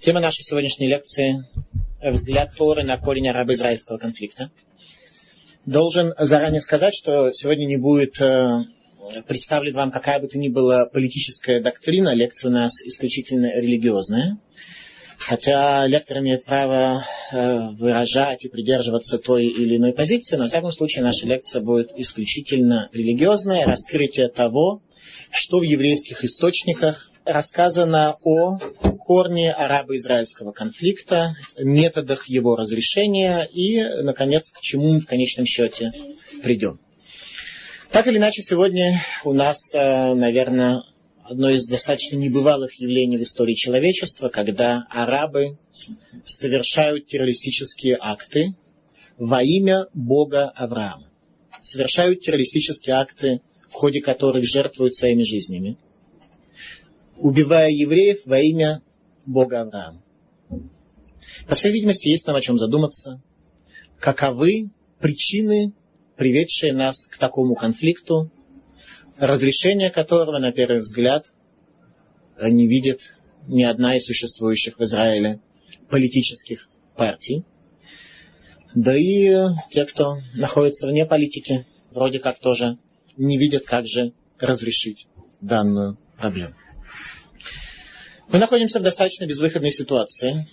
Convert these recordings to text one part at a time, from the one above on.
Тема нашей сегодняшней лекции – взгляд Торы на корень арабо-израильского конфликта. Должен заранее сказать, что сегодня не будет э, представлен вам какая бы то ни была политическая доктрина. Лекция у нас исключительно религиозная. Хотя лектор имеет право э, выражать и придерживаться той или иной позиции, но в всяком случае наша лекция будет исключительно религиозная, раскрытие того, что в еврейских источниках рассказано о корне арабо-израильского конфликта, методах его разрешения и, наконец, к чему мы в конечном счете придем. Так или иначе, сегодня у нас, э, наверное, одно из достаточно небывалых явлений в истории человечества, когда арабы совершают террористические акты во имя Бога Авраама. Совершают террористические акты, в ходе которых жертвуют своими жизнями, убивая евреев во имя Бога Авраама. По всей видимости, есть нам о чем задуматься. Каковы причины, приведшие нас к такому конфликту, разрешение которого, на первый взгляд, не видит ни одна из существующих в Израиле политических партий. Да и те, кто находится вне политики, вроде как тоже не видят, как же разрешить данную проблему. Мы находимся в достаточно безвыходной ситуации,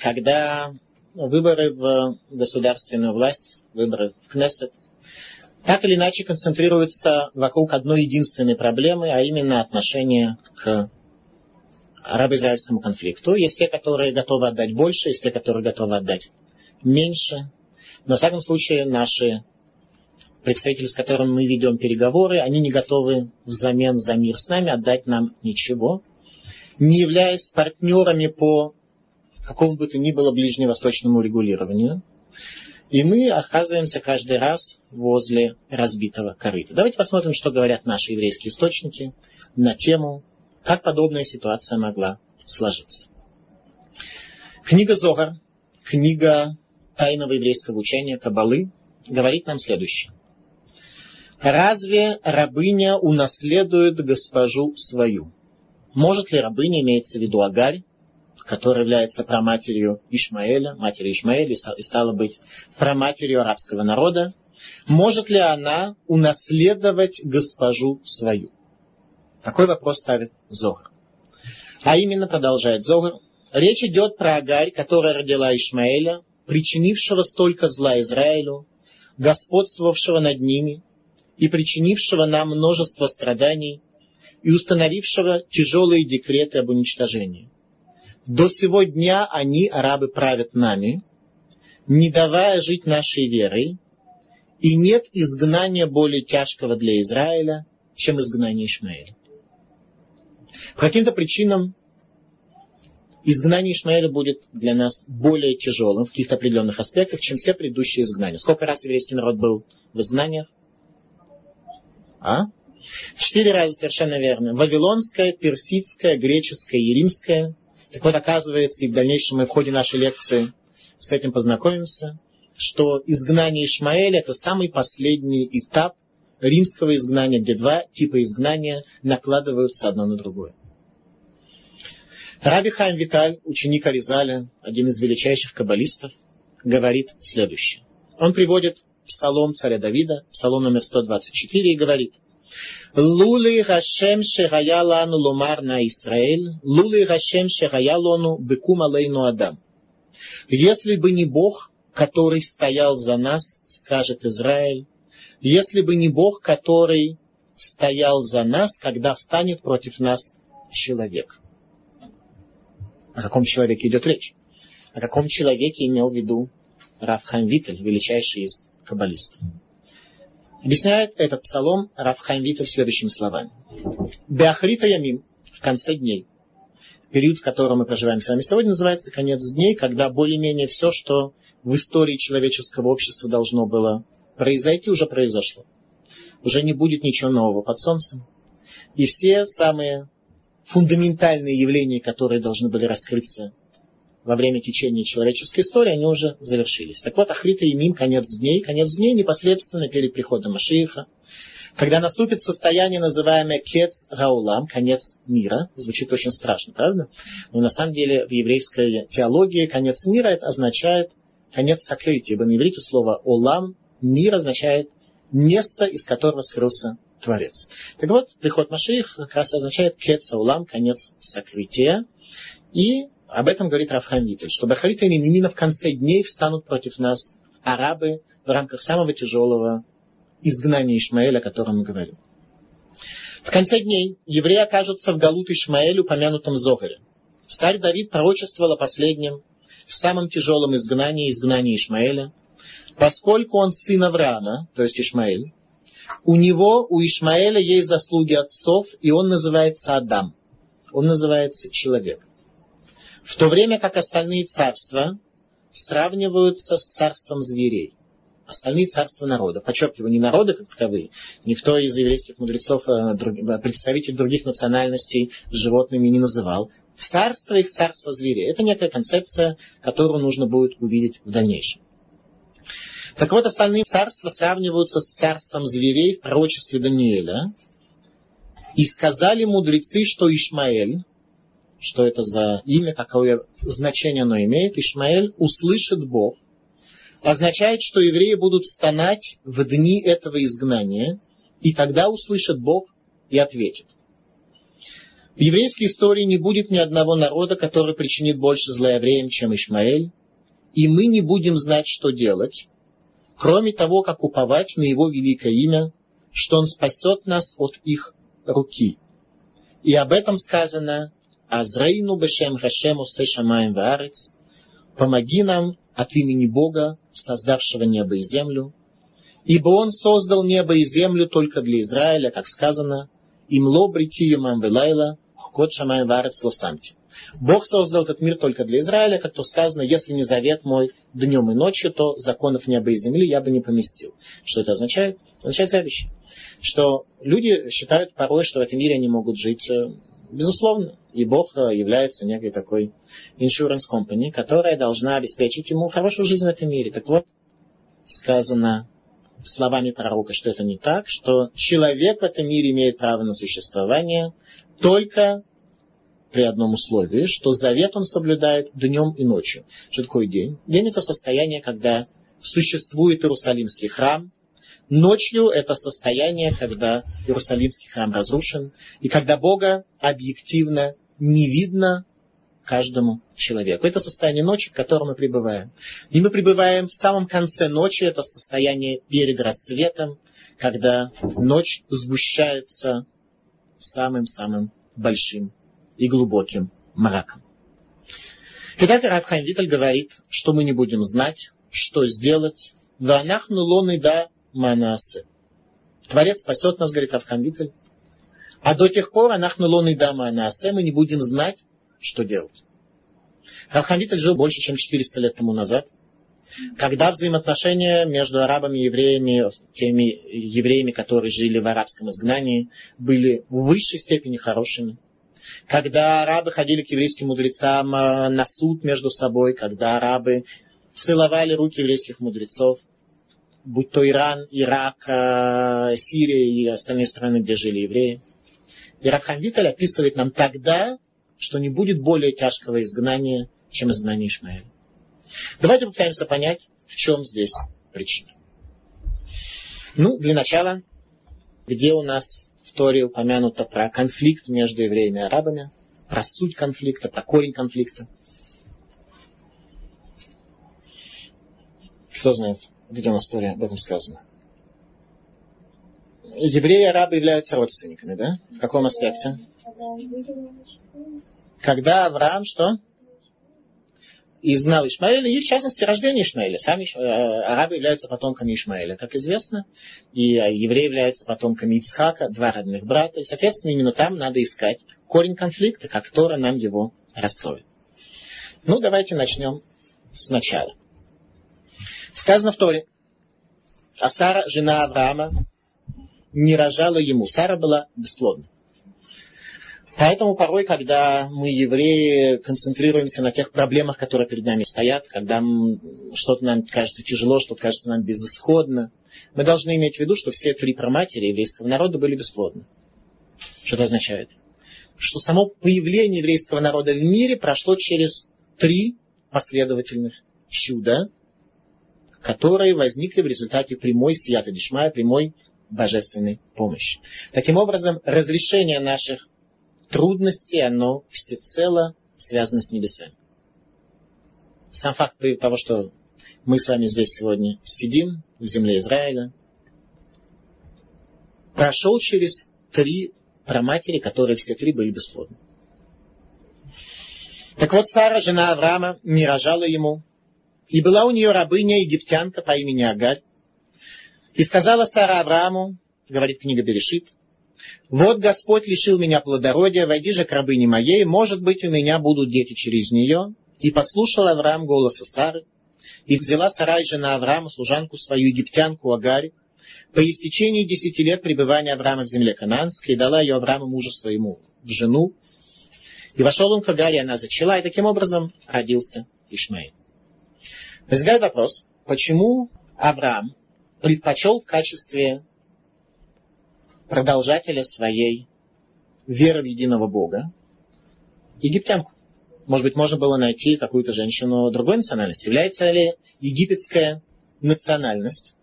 когда выборы в государственную власть, выборы в Кнессет – так или иначе концентрируется вокруг одной единственной проблемы, а именно отношения к арабо-израильскому конфликту. Есть те, которые готовы отдать больше, есть те, которые готовы отдать меньше. Но, в всяком случае, наши представители, с которыми мы ведем переговоры, они не готовы взамен за мир с нами отдать нам ничего, не являясь партнерами по какому бы то ни было ближневосточному регулированию. И мы оказываемся каждый раз возле разбитого корыта. Давайте посмотрим, что говорят наши еврейские источники на тему, как подобная ситуация могла сложиться. Книга Зогар, книга тайного еврейского учения Кабалы, говорит нам следующее. Разве рабыня унаследует госпожу свою? Может ли рабыня, имеется в виду Агарь, которая является праматерью Ишмаэля, матерью Ишмаэля и стала быть праматерью арабского народа, может ли она унаследовать госпожу свою? Такой вопрос ставит Зогар. А именно, продолжает Зогар, речь идет про Агарь, которая родила Ишмаэля, причинившего столько зла Израилю, господствовавшего над ними и причинившего нам множество страданий и установившего тяжелые декреты об уничтожении. До сего дня они, арабы, правят нами, не давая жить нашей верой, и нет изгнания более тяжкого для Израиля, чем изгнание Ишмаэля. По каким-то причинам изгнание Ишмаэля будет для нас более тяжелым в каких-то определенных аспектах, чем все предыдущие изгнания. Сколько раз еврейский народ был в изгнаниях? А? Четыре раза совершенно верно. Вавилонское, персидское, греческое и римское – так вот, оказывается, и в дальнейшем мы в ходе нашей лекции с этим познакомимся, что изгнание Ишмаэля – это самый последний этап римского изгнания, где два типа изгнания накладываются одно на другое. Раби Хайм Виталь, ученик Аризаля, один из величайших каббалистов, говорит следующее. Он приводит псалом царя Давида, псалом номер 124, и говорит – Лули Хашем Шехая Лану Ломар на Израиль, Лули Хашем Шехая Лону Бекум Алейну Адам. Если бы не Бог, который стоял за нас, скажет Израиль, если бы не Бог, который стоял за нас, когда встанет против нас человек. О каком человеке идет речь? О каком человеке имел в виду Рафхам Витель, величайший из каббалистов? Объясняет этот псалом Рафхайм Витер следующими словами. Беахрита Ямим, в конце дней, период, в котором мы проживаем с вами сегодня, называется конец дней, когда более-менее все, что в истории человеческого общества должно было произойти, уже произошло. Уже не будет ничего нового под солнцем. И все самые фундаментальные явления, которые должны были раскрыться во время течения человеческой истории, они уже завершились. Так вот, Ахрита и Мим, конец дней, конец дней непосредственно перед приходом Машииха, Когда наступит состояние, называемое кец раулам, конец мира, звучит очень страшно, правда? Но на самом деле в еврейской теологии конец мира это означает конец сокрытия. Ибо на иврите слово олам, мир означает место, из которого скрылся Творец. Так вот, приход Машиих как раз означает кец раулам, конец сокрытия. И об этом говорит Рафхам Витель, что Бахаритами именно в конце дней встанут против нас арабы в рамках самого тяжелого изгнания Ишмаэля, о котором мы говорим. В конце дней евреи окажутся в Галут Ишмаэлю, упомянутом в Зогаре. Царь Давид пророчествовал о последнем, самом тяжелом изгнании, изгнании Ишмаэля, поскольку он сын Авраама, то есть Ишмаэль, у него, у Ишмаэля есть заслуги отцов, и он называется Адам. Он называется человек. В то время как остальные царства сравниваются с царством зверей. Остальные царства народа. Подчеркиваю, не народы как таковые. Никто из еврейских мудрецов, э, э, представителей других национальностей животными не называл. Царство их царство зверей. Это некая концепция, которую нужно будет увидеть в дальнейшем. Так вот, остальные царства сравниваются с царством зверей в пророчестве Даниэля. И сказали мудрецы, что Ишмаэль, что это за имя, какое значение оно имеет, Ишмаэль услышит Бог, означает, что евреи будут стонать в дни этого изгнания, и тогда услышит Бог и ответит. В еврейской истории не будет ни одного народа, который причинит больше зла евреям, чем Ишмаэль, и мы не будем знать, что делать, кроме того, как уповать на его великое имя, что он спасет нас от их руки. И об этом сказано Азрейну бешем Хашему Сешамаем Ваарец, помоги нам от имени Бога, создавшего небо и землю, ибо Он создал небо и землю только для Израиля, как сказано, им ло бритиюмам велайла, кот шамаем варец лосамти. Бог создал этот мир только для Израиля, как то сказано, если не завет мой днем и ночью, то законов неба и земли я бы не поместил. Что это означает? означает следующее, что люди считают порой, что в этом мире они могут жить э, Безусловно. И Бог э, является некой такой insurance company, которая должна обеспечить ему хорошую жизнь в этом мире. Так вот, сказано словами пророка, что это не так, что человек в этом мире имеет право на существование только при одном условии, что завет он соблюдает днем и ночью. Что такое день? День это состояние, когда существует Иерусалимский храм, Ночью это состояние, когда Иерусалимский храм разрушен, и когда Бога объективно не видно каждому человеку. Это состояние ночи, в котором мы пребываем. И мы пребываем в самом конце ночи, это состояние перед рассветом, когда ночь сгущается самым-самым большим и глубоким мраком. Итак, Рафхайм Виталь говорит, что мы не будем знать, что сделать. Ванахну лоны да Манасе. Творец спасет нас, говорит Авхамвитель. А до тех пор Анахну лон и да Манасе мы не будем знать, что делать. Авхамвитель жил больше, чем 400 лет тому назад, когда взаимоотношения между арабами и евреями, теми евреями, которые жили в арабском изгнании, были в высшей степени хорошими. Когда арабы ходили к еврейским мудрецам э, на суд между собой, когда арабы целовали руки еврейских мудрецов, будь то Иран, Ирак, э, Сирия и остальные страны, где жили евреи. И Рабхам Виталь описывает нам тогда, что не будет более тяжкого изгнания, чем изгнание Ишмаэля. Давайте попытаемся понять, в чем здесь причина. Ну, для начала, где у нас в Торе упомянуто про конфликт между евреями и арабами, про суть конфликта, про корень конфликта. Кто знает? Где в истории об этом сказано. Евреи и арабы являются родственниками, да? В каком аспекте? Когда Авраам что? Изгнал Ишмаэля, и в частности рождение Ишмаэля. Сами э, арабы являются потомками Ишмаэля, как известно, и э, евреи являются потомками Ицхака, два родных брата, и, соответственно, именно там надо искать корень конфликта, как Тора нам его раскроет. Ну, давайте начнем сначала. Сказано в Торе. А Сара, жена Авраама, не рожала ему. Сара была бесплодна. Поэтому порой, когда мы, евреи, концентрируемся на тех проблемах, которые перед нами стоят, когда что-то нам кажется тяжело, что-то кажется нам безысходно, мы должны иметь в виду, что все три праматери еврейского народа были бесплодны. Что это означает? Что само появление еврейского народа в мире прошло через три последовательных чуда, которые возникли в результате прямой свято дешмая, прямой божественной помощи. Таким образом, разрешение наших трудностей, оно всецело связано с небесами. Сам факт того, что мы с вами здесь сегодня сидим в земле Израиля, прошел через три праматери, которые все три были бесплодны. Так вот, Сара, жена Авраама, не рожала ему, и была у нее рабыня египтянка по имени Агаль. И сказала Сара Аврааму, говорит книга Берешит, «Вот Господь лишил меня плодородия, войди же к рабыне моей, может быть, у меня будут дети через нее». И послушал Авраам голоса Сары, и взяла Сарай жена Авраама, служанку свою, египтянку Агарь, по истечении десяти лет пребывания Авраама в земле Кананской, и дала ее Аврааму мужу своему в жену. И вошел он к Агаре, она зачала, и таким образом родился Ишмаил. Возникает вопрос, почему Авраам предпочел в качестве продолжателя своей веры в единого Бога египтянку? Может быть, можно было найти какую-то женщину другой национальности. Является ли египетская национальность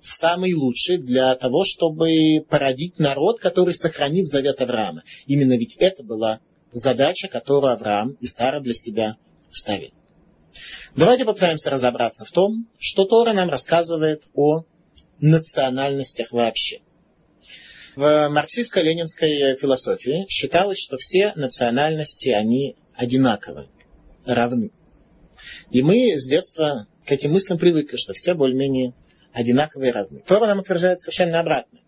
самой лучшей для того, чтобы породить народ, который сохранит завет Авраама? Именно ведь это была задача, которую Авраам и Сара для себя ставили. Давайте попытаемся разобраться в том, что Тора нам рассказывает о национальностях вообще. В марксистско-ленинской философии считалось, что все национальности, они одинаковы, равны. И мы с детства к этим мыслям привыкли, что все более-менее одинаковые и равны. Тора нам утверждает совершенно обратно,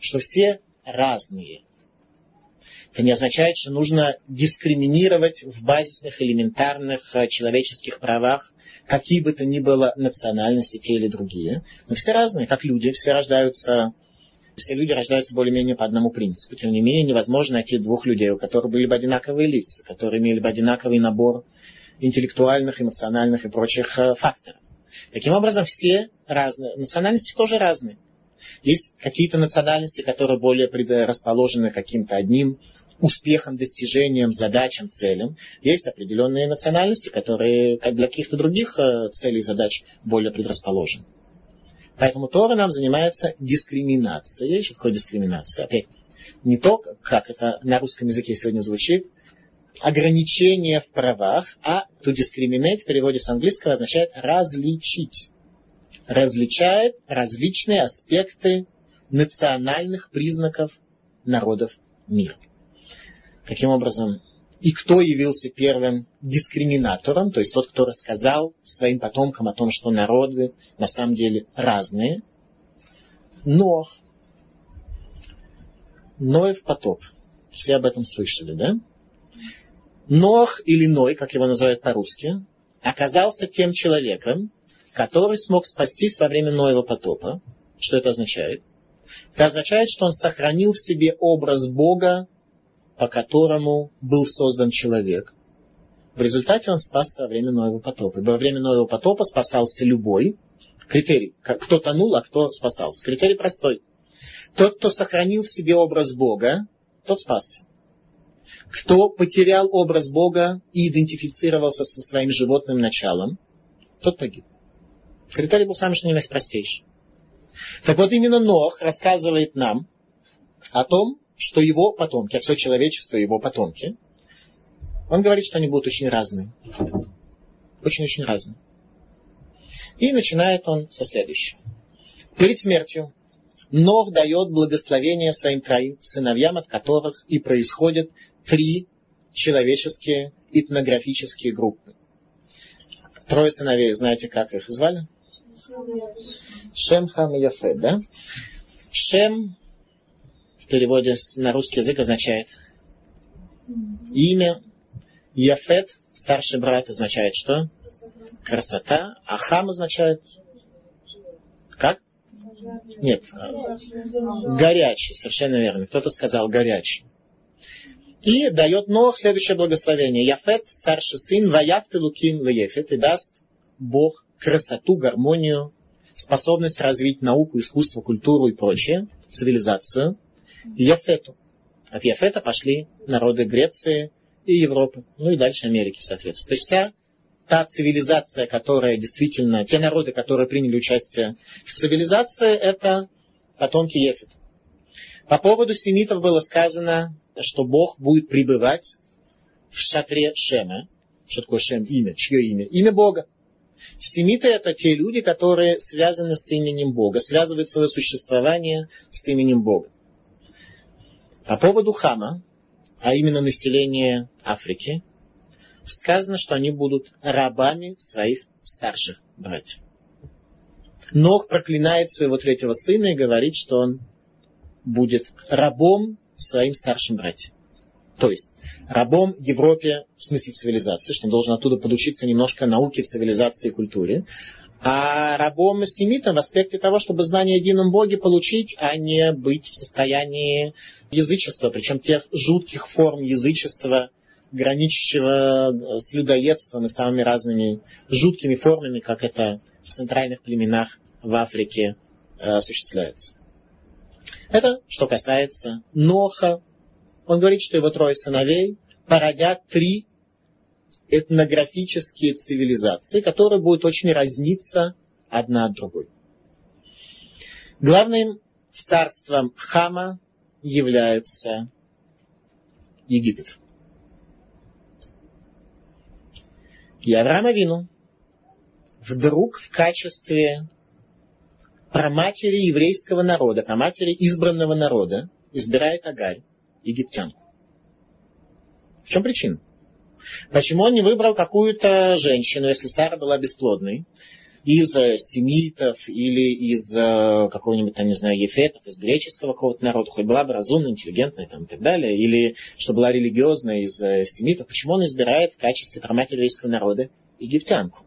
что все разные. Это не означает, что нужно дискриминировать в базисных, элементарных э, человеческих правах какие бы то ни было национальности, те или другие. Но все разные, как люди, все рождаются все люди рождаются более-менее по одному принципу. Тем не менее, невозможно найти двух людей, у которых были бы одинаковые лица, которые имели бы одинаковый набор интеллектуальных, эмоциональных и прочих э, факторов. Таким образом, все разные. Национальности тоже разные. Есть какие-то национальности, которые более предрасположены каким-то одним успехом, достижением, задачам, целям. Есть определенные национальности, которые для каких-то других э, целей и задач более предрасположены. Поэтому Тора нам занимается дискриминацией. Что такое дискриминация? Опять, не то, как это на русском языке сегодня звучит, ограничение в правах, а to discriminate в переводе с английского означает различить. Различает различные аспекты национальных признаков народов мира. Каким образом и кто явился первым дискриминатором, то есть тот, кто рассказал своим потомкам о том, что народы на самом деле разные. Но Ноев потоп. Все об этом слышали, да? Нох или Ной, как его называют по-русски, оказался тем человеком, который смог спастись во время Ноева потопа. Что это означает? Это означает, что он сохранил в себе образ Бога по которому был создан человек. В результате он спасся во время Ноева потопа. Ибо во время Ноева потопа спасался любой. Критерий. Кто тонул, а кто спасался. Критерий простой. Тот, кто сохранил в себе образ Бога, тот спасся. Кто потерял образ Бога и идентифицировался со своим животным началом, тот погиб. Критерий был самый что ни простейший. Так вот именно Нох рассказывает нам о том, что его потомки, а все человечество его потомки, он говорит, что они будут очень разные. Очень-очень разные. И начинает он со следующего. Перед смертью Нох дает благословение своим троим сыновьям, от которых и происходят три человеческие этнографические группы. Трое сыновей, знаете, как их звали? Шем, Хам и Яфет, да? Шем в переводе на русский язык означает имя. Яфет, старший брат, означает что? Красота. А хам означает как? Нет. Горячий, совершенно верно. Кто-то сказал горячий. И дает Нох следующее благословение. Яфет, старший сын, ваят луким леефет, и даст Бог красоту, гармонию способность развить науку, искусство, культуру и прочее, цивилизацию, Яфету. От Яфета пошли народы Греции и Европы, ну и дальше Америки, соответственно. То есть вся та цивилизация, которая действительно, те народы, которые приняли участие в цивилизации, это потомки Ефета. По поводу семитов было сказано, что Бог будет пребывать в шатре Шема. Что такое Шем? Имя. Чье имя? Имя Бога. Семиты это те люди, которые связаны с именем Бога, связывают свое существование с именем Бога. По поводу Хама, а именно населения Африки, сказано, что они будут рабами своих старших братьев. Нох проклинает своего третьего сына и говорит, что он будет рабом своим старшим братьям. То есть рабом Европе в смысле цивилизации, что он должен оттуда подучиться немножко науке, цивилизации и культуре, а рабом семитом в аспекте того, чтобы знание о едином Боге получить, а не быть в состоянии язычества, причем тех жутких форм язычества, граничащего с людоедством и самыми разными жуткими формами, как это в центральных племенах в Африке э, осуществляется. Это что касается Ноха. Он говорит, что его трое сыновей породят три этнографические цивилизации, которые будут очень разниться одна от другой. Главным царством Хама является Египет. И Авраам Авину вдруг в качестве праматери еврейского народа, праматери избранного народа, избирает Агарь, египтянку. В чем причина? Почему он не выбрал какую-то женщину, если Сара была бесплодной, из э, семитов или из э, какого-нибудь, там, не знаю, ефетов, из греческого какого-то народа, хоть была бы разумная, интеллигентная там, и так далее, или что была религиозная из э, семитов, почему он избирает в качестве проматери еврейского народа египтянку?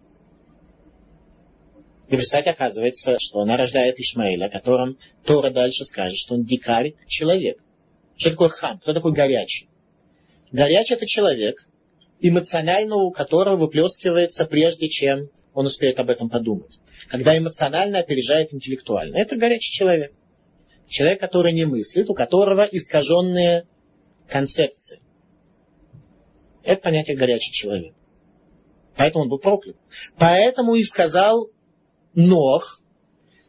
И представьте, оказывается, что она рождает Ишмаэля, о котором Тора дальше скажет, что он дикарь, человек. Что такое хам? Кто такой горячий? Горячий это человек, эмоционально у которого выплескивается прежде, чем он успеет об этом подумать. Когда эмоционально опережает интеллектуально. Это горячий человек. Человек, который не мыслит, у которого искаженные концепции. Это понятие горячий человек. Поэтому он был проклят. Поэтому и сказал Нох,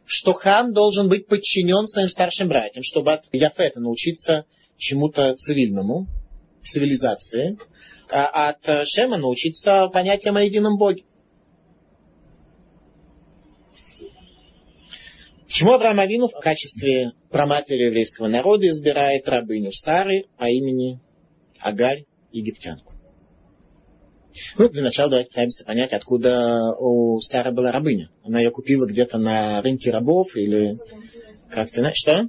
что хам должен быть подчинен своим старшим братьям, чтобы от Яфета научиться чему-то цивильному, цивилизации, от Шема научиться понятиям о едином Боге. Почему Авраам Авину в качестве проматери еврейского народа избирает рабыню Сары по имени Агарь египтянку? Ну, для начала давайте пытаемся понять, откуда у Сары была рабыня. Она ее купила где-то на рынке рабов или как-то, что?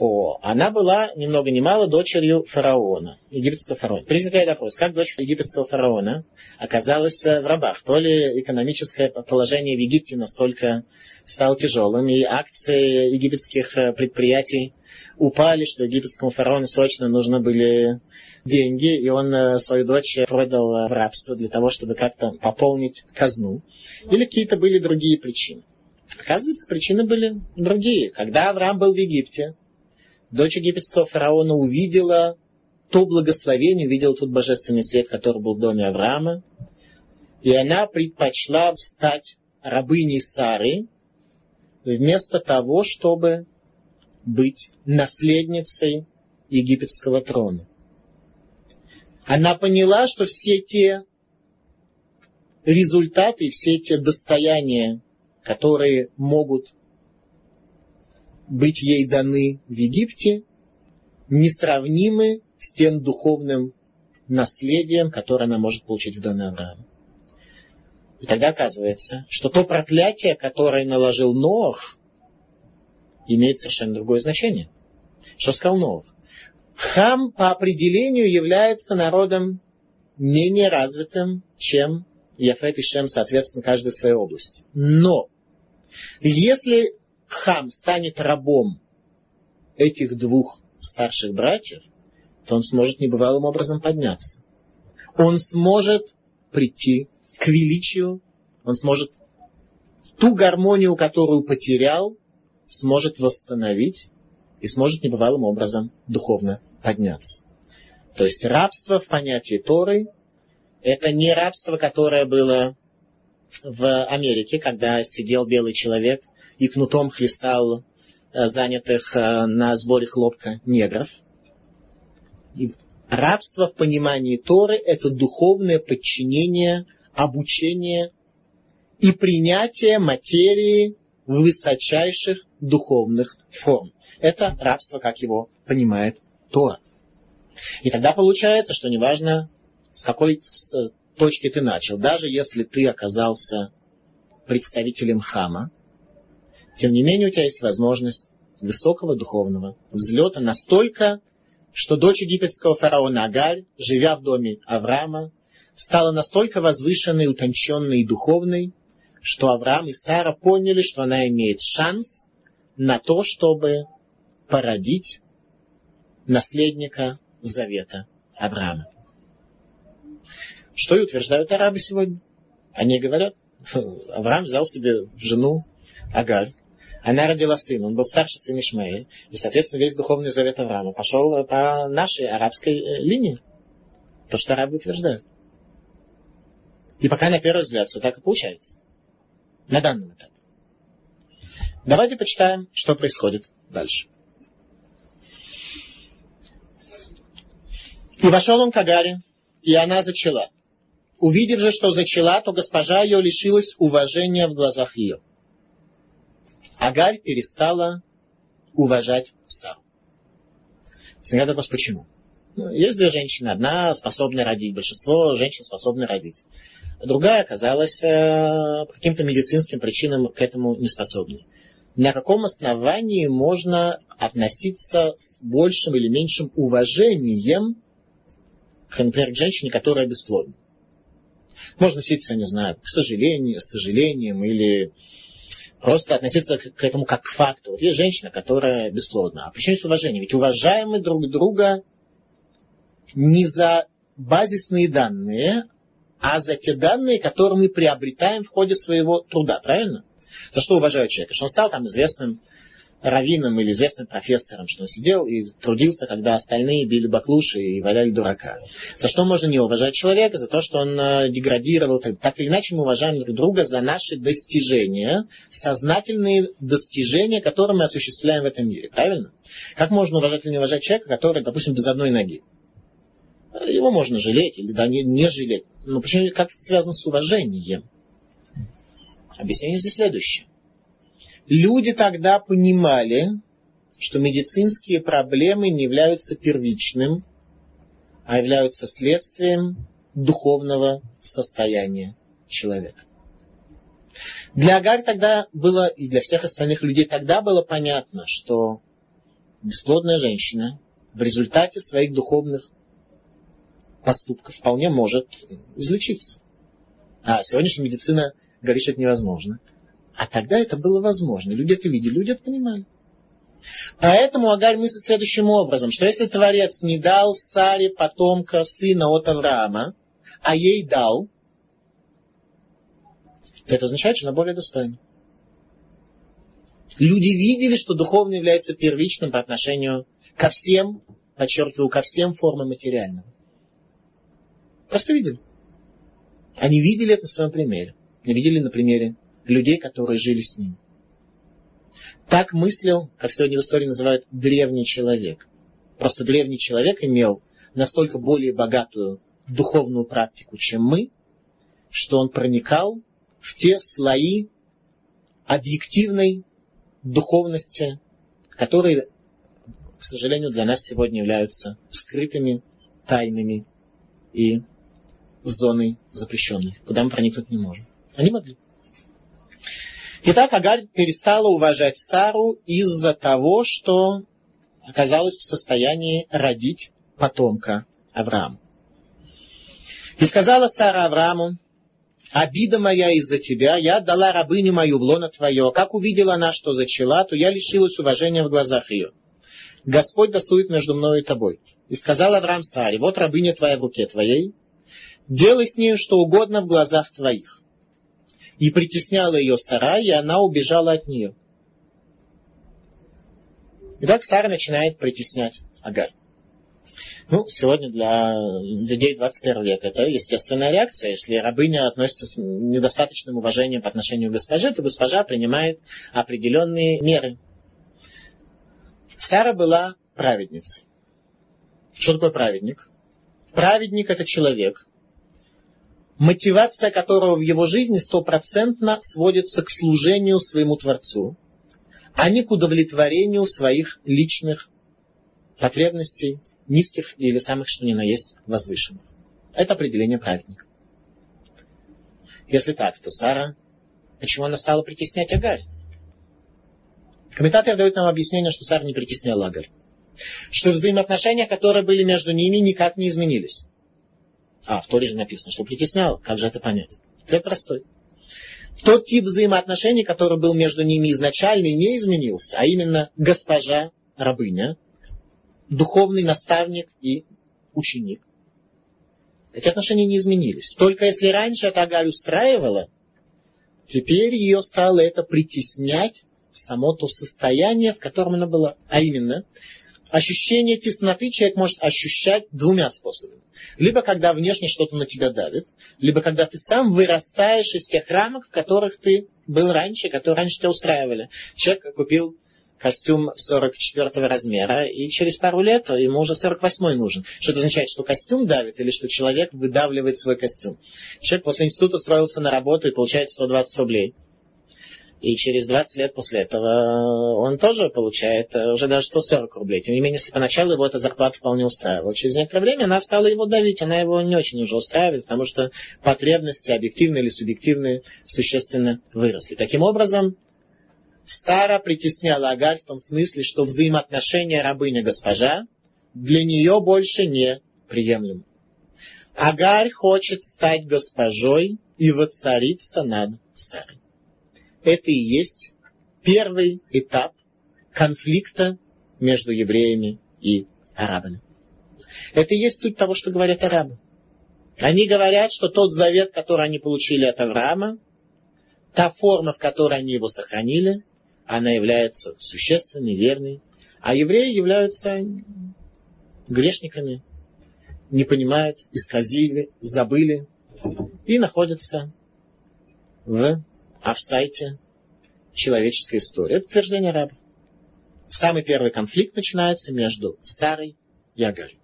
О, она была ни много ни мало дочерью фараона, египетского фараона. Возникает вопрос, как дочь египетского фараона оказалась в рабах? То ли экономическое положение в Египте настолько стало тяжелым, и акции египетских предприятий упали, что египетскому фараону срочно нужны были деньги, и он э, свою дочь продал в рабство для того, чтобы как-то пополнить казну. Или какие-то были другие причины. Оказывается, причины были другие. Когда Авраам был в Египте, дочь египетского фараона увидела то благословение, увидела тот божественный свет, который был в доме Авраама, и она предпочла стать рабыней Сары, вместо того, чтобы быть наследницей египетского трона. Она поняла, что все те результаты, все те достояния, которые могут быть ей даны в Египте, несравнимы с тем духовным наследием, которое она может получить в доме Авраама. И тогда оказывается, что то проклятие, которое наложил Ноах, имеет совершенно другое значение. Что сказал Ноах? Хам по определению является народом менее развитым, чем Яфет и Шем, соответственно, каждый в своей области. Но если Хам станет рабом этих двух старших братьев, то он сможет небывалым образом подняться. Он сможет прийти к величию, он сможет ту гармонию, которую потерял, сможет восстановить и сможет небывалым образом духовно подняться. То есть рабство в понятии Торы – это не рабство, которое было в Америке, когда сидел белый человек и кнутом хлестал э, занятых э, на сборе хлопка негров. И рабство в понимании Торы – это духовное подчинение, обучение и принятие материи высочайших духовных форм. Это рабство, как его понимает Тора. И тогда получается, что неважно, с какой точки ты начал, даже если ты оказался представителем хама, тем не менее у тебя есть возможность высокого духовного взлета настолько, что дочь египетского фараона Агаль, живя в доме Авраама, стала настолько возвышенной, утонченной и духовной, что Авраам и Сара поняли, что она имеет шанс на то, чтобы породить наследника завета Авраама. Что и утверждают арабы сегодня. Они говорят, Авраам взял себе жену Агаль, она родила сына, он был старший сын Ишмаэль, и, соответственно, весь духовный завет Авраама пошел по нашей арабской э, линии. То, что арабы утверждают. И пока на первый взгляд все так и получается. На данном этапе. Давайте почитаем, что происходит дальше. И вошел он к Агаре, и она зачала. Увидев же, что зачала, то госпожа ее лишилась уважения в глазах ее. Агарь перестала уважать Сару. Всегда вопрос, почему? Ну, есть две женщины. Одна способна родить, большинство женщин способны родить. Другая оказалась э, по каким-то медицинским причинам к этому не способной. На каком основании можно относиться с большим или меньшим уважением например, к женщине, которая бесплодна. Можно относиться, не знаю, к сожалению, с сожалением или просто относиться к, этому как к факту. Вот есть женщина, которая бесплодна. А почему с уважением? Ведь уважаем мы друг друга не за базисные данные, а за те данные, которые мы приобретаем в ходе своего труда. Правильно? За что уважают человека? Что он стал там известным раввином или известным профессором, что он сидел и трудился, когда остальные били баклуши и валяли дурака. За что можно не уважать человека? За то, что он э, деградировал. Так или иначе мы уважаем друг друга за наши достижения, сознательные достижения, которые мы осуществляем в этом мире. Правильно? Как можно уважать или не уважать человека, который, допустим, без одной ноги? Его можно жалеть или да, не, не жалеть. Но почему, как это связано с уважением? Объяснение здесь следующее. Люди тогда понимали, что медицинские проблемы не являются первичным, а являются следствием духовного состояния человека. Для Агарь тогда было, и для всех остальных людей тогда было понятно, что бесплодная женщина в результате своих духовных поступков вполне может излечиться. А сегодняшняя медицина говорит, что это невозможно. А тогда это было возможно. Люди это видели, люди это понимали. Поэтому Агарь мыслит следующим образом, что если Творец не дал Саре потомка сына от Авраама, а ей дал, то это означает, что она более достойна. Люди видели, что духовно является первичным по отношению ко всем, подчеркиваю, ко всем формам материального. Просто видели. Они видели это на своем примере. Они видели на примере людей, которые жили с ним. Так мыслил, как сегодня в истории называют, древний человек. Просто древний человек имел настолько более богатую духовную практику, чем мы, что он проникал в те слои объективной духовности, которые, к сожалению, для нас сегодня являются скрытыми, тайными и зоной запрещенной, куда мы проникнуть не можем. Они могли. Итак, Агарь перестала уважать Сару из-за того, что оказалась в состоянии родить потомка Авраама. И сказала Сара Аврааму, обида моя из-за тебя, я отдала рабыню мою в лоно твое. Как увидела она, что зачала, то я лишилась уважения в глазах ее. Господь досует между мною и тобой. И сказал Авраам Саре, вот рабыня твоя в руке твоей, делай с нею что угодно в глазах твоих. И притесняла ее Сара, и она убежала от нее. Итак, Сара начинает притеснять Агарь. Ну, сегодня для людей 21 века это естественная реакция. Если рабыня относится с недостаточным уважением по отношению к госпоже, то госпожа принимает определенные меры. Сара была праведницей. Что такое праведник? Праведник это человек, мотивация которого в его жизни стопроцентно сводится к служению своему Творцу, а не к удовлетворению своих личных потребностей, низких или самых что ни на есть возвышенных. Это определение праведника. Если так, то Сара, почему она стала притеснять Агарь? Комментатор дает нам объяснение, что Сара не притесняла Агарь. Что взаимоотношения, которые были между ними, никак не изменились. А, в Торе же написано, что притесняла. Как же это понять? Это простой. Тот тип взаимоотношений, который был между ними изначально, не изменился, а именно госпожа, рабыня, духовный наставник и ученик. Эти отношения не изменились. Только если раньше это Агаль устраивала, теперь ее стало это притеснять в само то состояние, в котором она была. А именно, ощущение тесноты человек может ощущать двумя способами. Либо когда внешне что-то на тебя давит, либо когда ты сам вырастаешь из тех рамок, в которых ты был раньше, которые раньше тебя устраивали. Человек купил костюм 44 размера, и через пару лет ему уже 48 нужен. Что это означает, что костюм давит или что человек выдавливает свой костюм? Человек после института устроился на работу и получает 120 рублей. И через 20 лет после этого он тоже получает уже даже 140 рублей. Тем не менее, если поначалу его эта зарплата вполне устраивала, через некоторое время она стала его давить, она его не очень уже устраивает, потому что потребности, объективные или субъективные, существенно выросли. Таким образом, Сара притесняла Агарь в том смысле, что взаимоотношения рабыня-госпожа для нее больше не приемлемы. Агарь хочет стать госпожой и воцариться над Сарой. Это и есть первый этап конфликта между евреями и арабами. Это и есть суть того, что говорят арабы. Они говорят, что тот завет, который они получили от Авраама, та форма, в которой они его сохранили, она является существенной, верной, а евреи являются грешниками, не понимают, исказили, забыли и находятся в офсайте человеческой истории. Это утверждение раба. Самый первый конфликт начинается между Сарой и Агарь.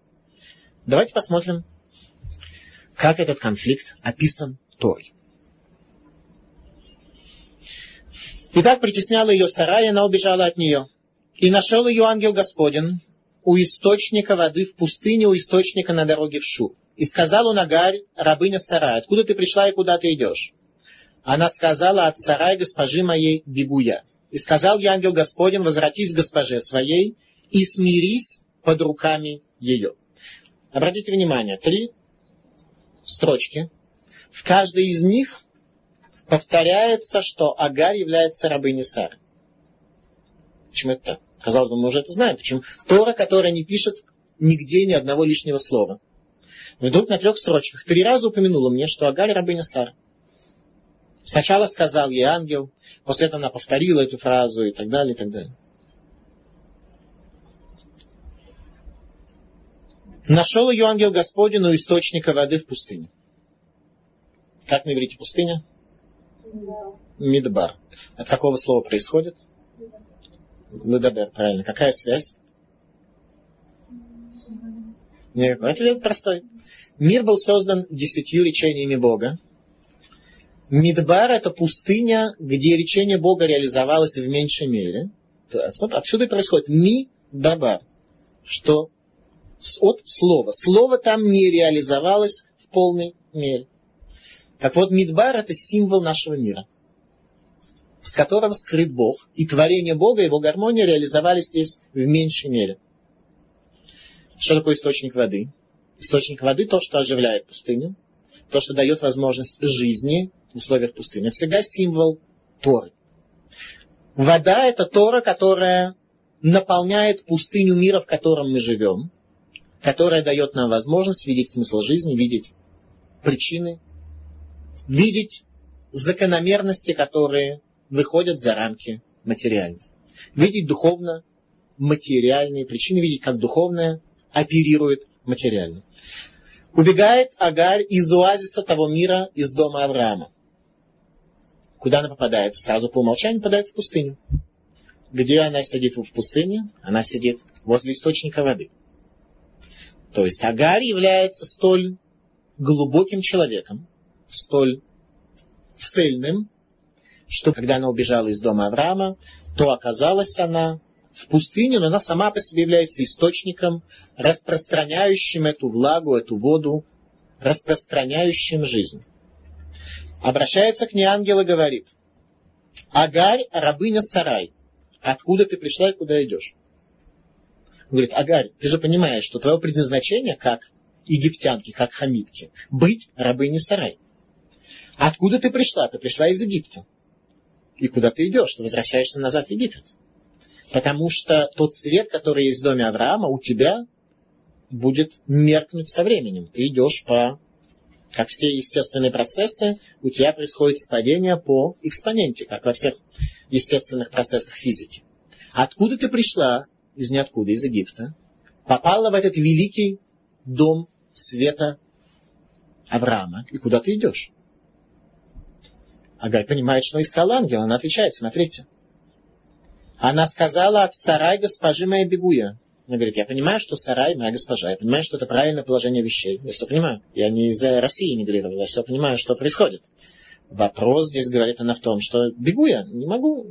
Давайте посмотрим, как этот конфликт описан Торой. Итак, притесняла ее Сара, и она убежала от нее. И нашел ее ангел Господень у источника воды в пустыне, у источника на дороге в Шу. И сказал он Агарь, рабыня Сара, откуда ты пришла и куда ты идешь? Она сказала, от Сарай госпожи моей бегу я. И сказал ей ангел Господень, возвратись к госпоже своей и смирись под руками ее. Обратите внимание, три строчки. В каждой из них повторяется, что Агарь является рабыней Сары. Почему это так? Казалось бы, мы уже это знаем. Почему? Тора, которая не пишет нигде ни одного лишнего слова. Вдруг на трех строчках три раза упомянула мне, что Агарь рабыня Сара. Сначала сказал ей ангел, после этого она повторила эту фразу и так далее, и так далее. Нашел ее ангел Господень у источника воды в пустыне. Как на иврите пустыня? Мидбар. От какого слова происходит? Ледабер, правильно. Какая связь? Никакой. Ответ простой. Мир был создан десятью речениями Бога. Мидбар это пустыня, где речение Бога реализовалось в меньшей мере. Отсюда и происходит ми-дабар, что от слова. Слово там не реализовалось в полной мере. Так вот, Мидбар это символ нашего мира, с которым скрыт Бог. И творение Бога, его гармония реализовались здесь в меньшей мере. Что такое источник воды? Источник воды то, что оживляет пустыню, то, что дает возможность жизни в условиях пустыни. Всегда символ Торы. Вода – это Тора, которая наполняет пустыню мира, в котором мы живем, которая дает нам возможность видеть смысл жизни, видеть причины, видеть закономерности, которые выходят за рамки материальных. Видеть духовно материальные причины, видеть, как духовное оперирует материально. Убегает Агарь из оазиса того мира, из дома Авраама. Куда она попадает? Сразу по умолчанию попадает в пустыню. Где она сидит в пустыне? Она сидит возле источника воды. То есть Агарь является столь глубоким человеком, столь цельным, что когда она убежала из дома Авраама, то оказалась она в пустыне, но она сама по себе является источником, распространяющим эту влагу, эту воду, распространяющим жизнь. Обращается к ней ангел и говорит, Агарь, рабыня Сарай, откуда ты пришла и куда идешь? Он говорит, Агарь, ты же понимаешь, что твое предназначение, как египтянки, как хамитки, быть рабыней Сарай. Откуда ты пришла? Ты пришла из Египта. И куда ты идешь? Ты возвращаешься назад в Египет. Потому что тот свет, который есть в доме Авраама, у тебя будет меркнуть со временем. Ты идешь по... Как все естественные процессы, у тебя происходит спадение по экспоненте, как во всех естественных процессах физики. Откуда ты пришла? Из ниоткуда, из Египта. Попала в этот великий дом света Авраама. И куда ты идешь? Агарь понимает, что искал ангел. Она отвечает, смотрите. Она сказала от сарай госпожи моей бегу. Она говорит, я понимаю, что сарай моя госпожа, я понимаю, что это правильное положение вещей. Я все понимаю. Я не из России эмигрировал, я все понимаю, что происходит. Вопрос здесь, говорит она, в том, что бегу я, не могу.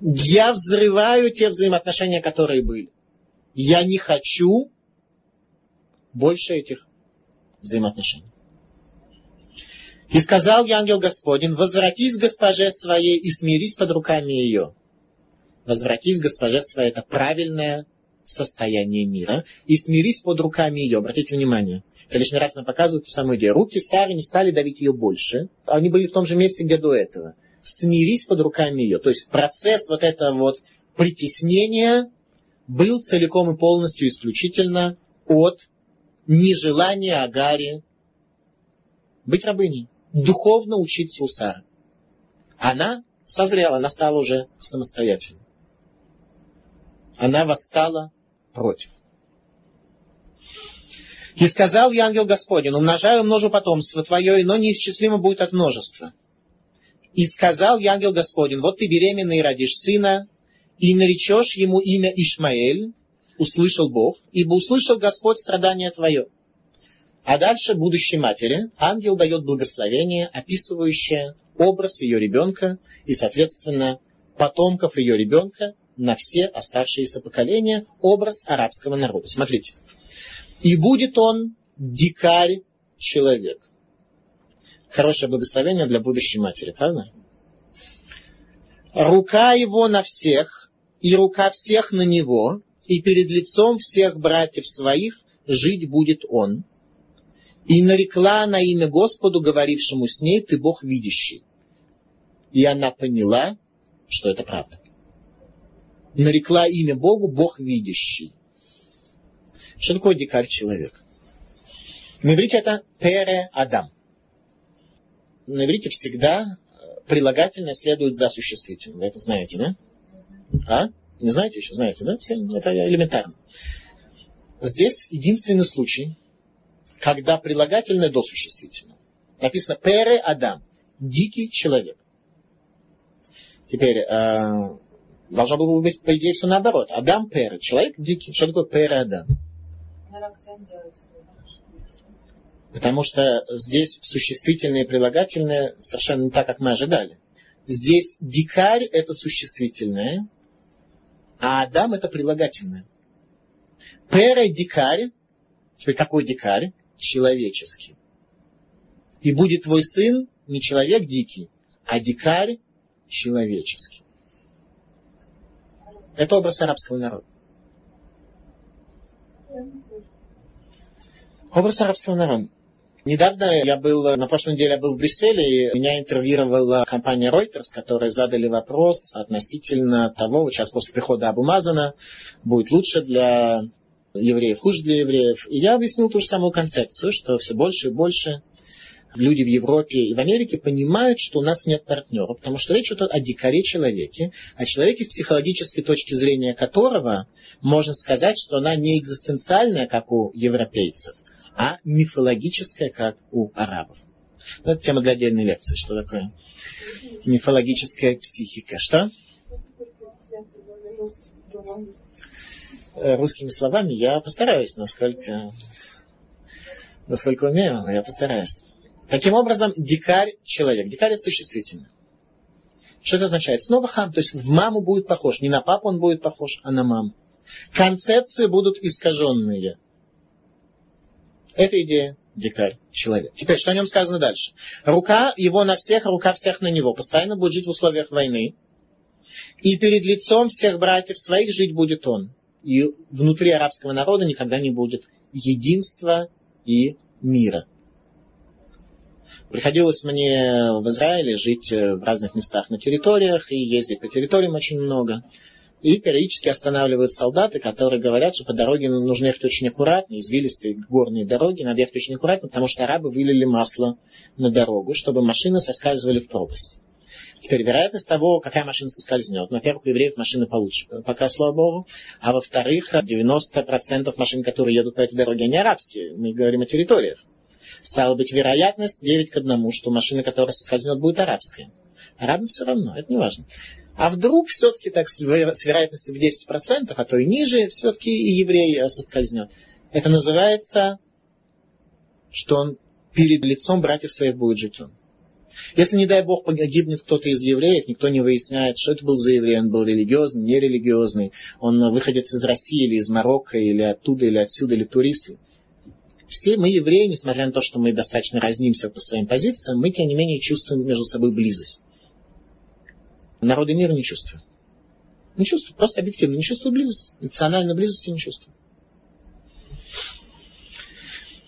Я взрываю те взаимоотношения, которые были. Я не хочу больше этих взаимоотношений. И сказал я ангел Господень, возвратись госпоже своей и смирись под руками ее возвратись госпоже своей, это правильное состояние мира, и смирись под руками ее. Обратите внимание, это лишний раз нам показывают ту самую идею. Руки Сары не стали давить ее больше, они были в том же месте, где до этого. Смирись под руками ее. То есть процесс вот этого вот притеснения был целиком и полностью исключительно от нежелания Агари быть рабыней, духовно учиться у Сары. Она созрела, она стала уже самостоятельной она восстала против. И сказал я ангел Господень, умножаю множу потомство твое, но неисчислимо будет от множества. И сказал я ангел Господень, вот ты беременный родишь сына, и наречешь ему имя Ишмаэль, услышал Бог, ибо услышал Господь страдание твое. А дальше будущей матери ангел дает благословение, описывающее образ ее ребенка и, соответственно, потомков ее ребенка, на все оставшиеся поколения образ арабского народа. Смотрите. И будет он дикарь человек. Хорошее благословение для будущей матери, правда? Рука его на всех, и рука всех на него, и перед лицом всех братьев своих жить будет он. И нарекла на имя Господу, говорившему с ней, ты Бог видящий. И она поняла, что это правда нарекла имя Богу Бог видящий. Что такое дикарь человек? На иврите это пере Адам. На иврите всегда прилагательное следует за существительным. Вы это знаете, да? А? Не знаете еще? Знаете, да? Все, это элементарно. Здесь единственный случай, когда прилагательное до существительного. Написано пере Адам. Дикий человек. Теперь, э, Должно было быть, по идее, все наоборот. Адам Пера, человек дикий. Что такое Пера Адам? Потому что здесь существительные и прилагательные совершенно не так, как мы ожидали. Здесь дикарь это существительное, а Адам это прилагательное. Пера дикарь. Теперь какой дикарь? Человеческий. И будет твой сын не человек дикий, а дикарь человеческий. Это образ арабского народа. Образ арабского народа. Недавно я был, на прошлой неделе я был в Брюсселе, и меня интервьюировала компания Reuters, которые задали вопрос относительно того, вот сейчас после прихода Абу Мазана будет лучше для евреев, хуже для евреев. И я объяснил ту же самую концепцию, что все больше и больше люди в Европе и в Америке понимают, что у нас нет партнера, потому что речь идет о дикаре человеке, о человеке с психологической точки зрения которого можно сказать, что она не экзистенциальная, как у европейцев, а мифологическая, как у арабов. Но это тема для отдельной лекции, что такое мифологическая психика. Что? Э, русскими словами я постараюсь, насколько, насколько умею, я постараюсь. Таким образом, дикарь человек. Дикарь это существительное. Что это означает? Снова хам, то есть в маму будет похож. Не на папу он будет похож, а на маму. Концепции будут искаженные. Это идея дикарь человек. Теперь, что о нем сказано дальше? Рука его на всех, рука всех на него. Постоянно будет жить в условиях войны. И перед лицом всех братьев своих жить будет он. И внутри арабского народа никогда не будет единства и мира. Приходилось мне в Израиле жить э, в разных местах на территориях и ездить по территориям очень много. И периодически останавливают солдаты, которые говорят, что по дороге нужно ехать очень аккуратно, извилистые горные дороги, надо ехать очень аккуратно, потому что арабы вылили масло на дорогу, чтобы машины соскальзывали в пропасть. Теперь вероятность того, какая машина соскользнет. Во-первых, у евреев машины получше, пока, слава богу. А во-вторых, 90% машин, которые едут по этой дороге, они арабские. Мы говорим о территориях. Стало быть, вероятность 9 к 1, что машина, которая соскользнет, будет арабская. Арабам все равно, это не важно. А вдруг все-таки так с вероятностью в 10%, а то и ниже, все-таки и еврей э, соскользнет. Это называется, что он перед лицом братьев своих будет жить он. Если, не дай Бог, погибнет кто-то из евреев, никто не выясняет, что это был за еврей, он был религиозный, нерелигиозный, он выходец из России или из Марокко, или оттуда, или отсюда, или туристы. Все мы, евреи, несмотря на то, что мы достаточно разнимся по своим позициям, мы, тем не менее, чувствуем между собой близость. Народы мира не чувствуют. Не чувствуют, просто объективно не чувствуют близости. Национальной близости не чувствуют.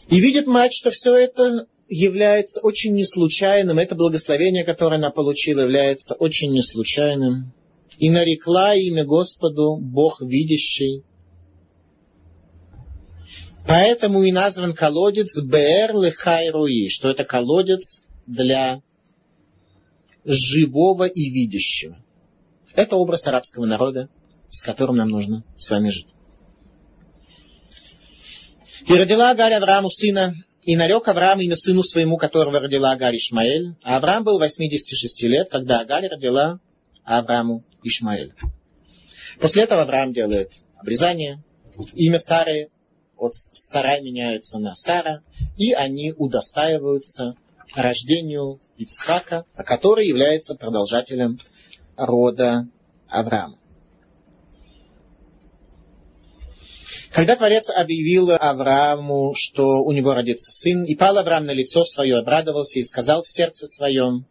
И видит мать, что все это является очень неслучайным. Это благословение, которое она получила, является очень неслучайным. И нарекла имя Господу Бог видящий. Поэтому и назван колодец Бер Лехайруи, что это колодец для живого и видящего. Это образ арабского народа, с которым нам нужно с вами жить. И родила Агарь Аврааму сына, и нарек Авраам имя сыну своему, которого родила Агарь Ишмаэль. А Авраам был 86 лет, когда Агарь родила Аврааму Ишмаэль. После этого Авраам делает обрезание. Имя Сары от Сара меняется на Сара, и они удостаиваются рождению Ицхака, который является продолжателем рода Авраама. Когда Творец объявил Аврааму, что у него родится сын, и пал Авраам на лицо свое, обрадовался и сказал в сердце своем,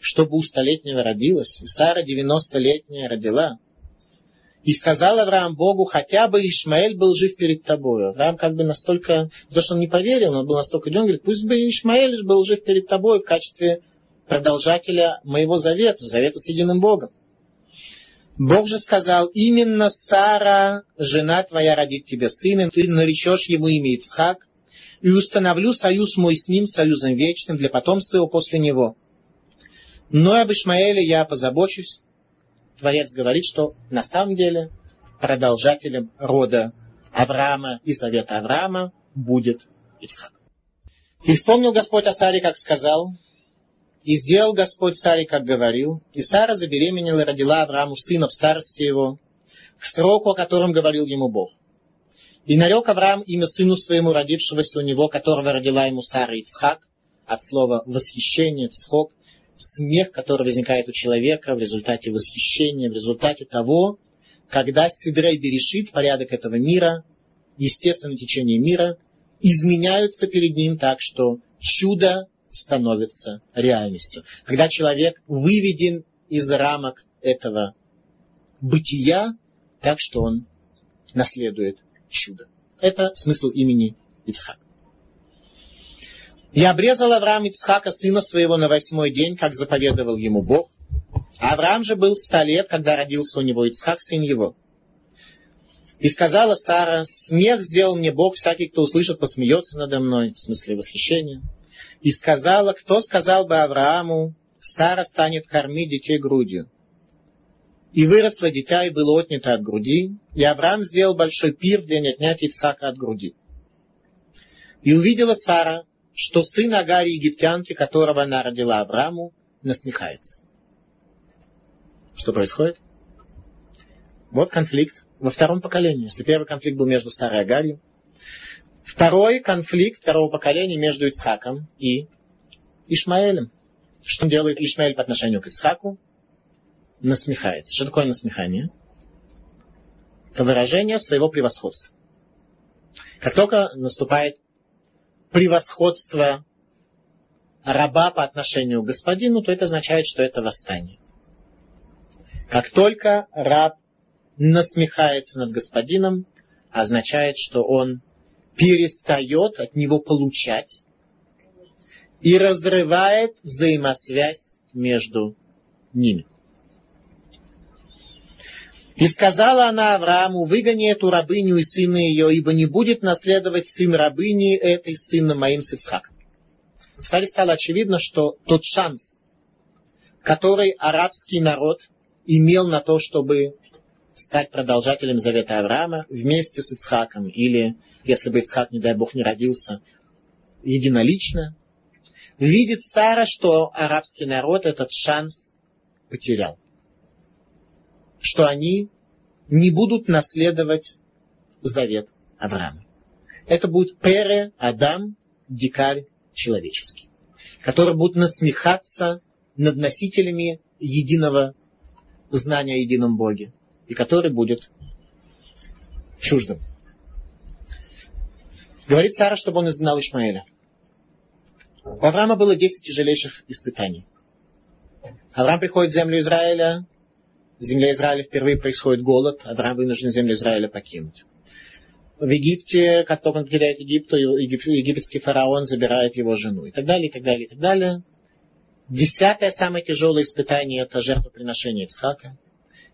чтобы у столетнего родилась, и Сара девяностолетняя родила. И сказал Авраам Богу, хотя бы Ишмаэль был жив перед тобой. Авраам как бы настолько, то, что он не поверил, он был настолько идем, говорит, пусть бы Ишмаэль был жив перед тобой в качестве продолжателя моего завета, завета с единым Богом. Бог же сказал, именно Сара, жена твоя, родит тебе сына, ты наречешь ему имя Ицхак, и установлю союз мой с ним, союзом вечным, для потомства его после него. Но об Ишмаэле я позабочусь. Творец говорит, что на самом деле продолжателем рода Авраама и завета Авраама будет Ицхак. И вспомнил Господь о Саре, как сказал, и сделал Господь Саре, как говорил, и Сара забеременела и родила Аврааму сына в старости его, к сроку, о котором говорил ему Бог. И нарек Авраам имя сыну своему, родившегося у него, которого родила ему Сара Ицхак, от слова восхищение, цхок, смех, который возникает у человека в результате восхищения, в результате того, когда Сидрей решит порядок этого мира, естественное течение мира, изменяются перед ним так, что чудо становится реальностью. Когда человек выведен из рамок этого бытия, так что он наследует чудо. Это смысл имени Ицхак. И обрезал Авраам Ицхака, сына своего, на восьмой день, как заповедовал ему Бог. Авраам же был ста лет, когда родился у него Ицхак, сын его. И сказала Сара, смех сделал мне Бог, всякий, кто услышит, посмеется надо мной, в смысле восхищения. И сказала, кто сказал бы Аврааму, Сара станет кормить детей грудью. И выросло дитя, и было отнято от груди, и Авраам сделал большой пир в день отнятия Ицхака от груди. И увидела Сара, что сын Агари египтянки, которого она родила Аврааму, насмехается. Что происходит? Вот конфликт во втором поколении. Если первый конфликт был между Сарой и Агарью, второй конфликт второго поколения между Ицхаком и Ишмаэлем. Что делает Ишмаэль по отношению к Ицхаку? Насмехается. Что такое насмехание? Это выражение своего превосходства. Как только наступает превосходство раба по отношению к господину, то это означает, что это восстание. Как только раб насмехается над господином, означает, что он перестает от него получать и разрывает взаимосвязь между ними. И сказала она Аврааму, выгони эту рабыню и сына ее, ибо не будет наследовать сын рабыни этой сына моим с Ицхаком. Стали стало очевидно, что тот шанс, который арабский народ имел на то, чтобы стать продолжателем завета Авраама вместе с Ицхаком, или, если бы Ицхак, не дай Бог, не родился единолично, видит Сара, что арабский народ этот шанс потерял. Что они не будут наследовать завет Авраама. Это будет Пере, Адам, дикарь человеческий, который будет насмехаться над носителями единого знания о едином Боге, и который будет чуждым. Говорит Сара, чтобы он изгнал Ишмаэля. У Авраама было 10 тяжелейших испытаний. Авраам приходит в землю Израиля, в земле Израиля впервые происходит голод, Авраам вынужден землю Израиля покинуть. В Египте, как только он покидает Египет, египетский фараон забирает его жену. И так далее, и так далее, и так далее. Десятое самое тяжелое испытание – это жертвоприношение Ицхака.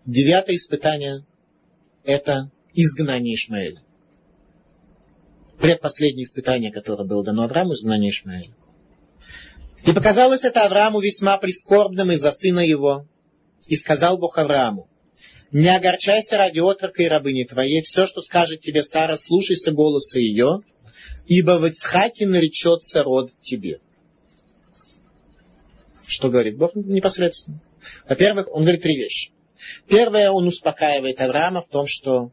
Девятое испытание – это изгнание Ишмаэля. Предпоследнее испытание, которое было дано Аврааму, изгнание Ишмаэля. И показалось это Аврааму весьма прискорбным из-за сына его. И сказал Бог Аврааму, не огорчайся ради отрока и рабыни твоей, все, что скажет тебе Сара, слушайся голоса ее, ибо в Ицхаке наречется род тебе. Что говорит Бог непосредственно? Во-первых, он говорит три вещи. Первое, он успокаивает Авраама в том, что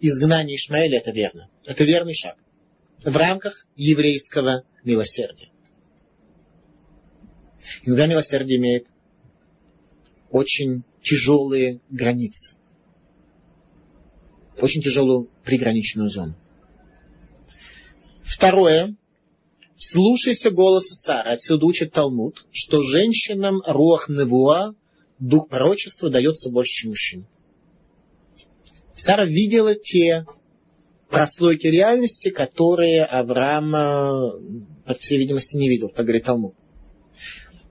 изгнание Ишмаэля это верно. Это верный шаг. В рамках еврейского милосердия. Иногда милосердие имеет очень тяжелые границы. Очень тяжелую приграничную зону. Второе. Слушайся голоса Сары. Отсюда учит Талмуд, что женщинам руах невуа, дух пророчества, дается больше, чем мужчинам. Сара видела те прослойки реальности, которые Авраам, по всей видимости, не видел, так говорит Талмуд.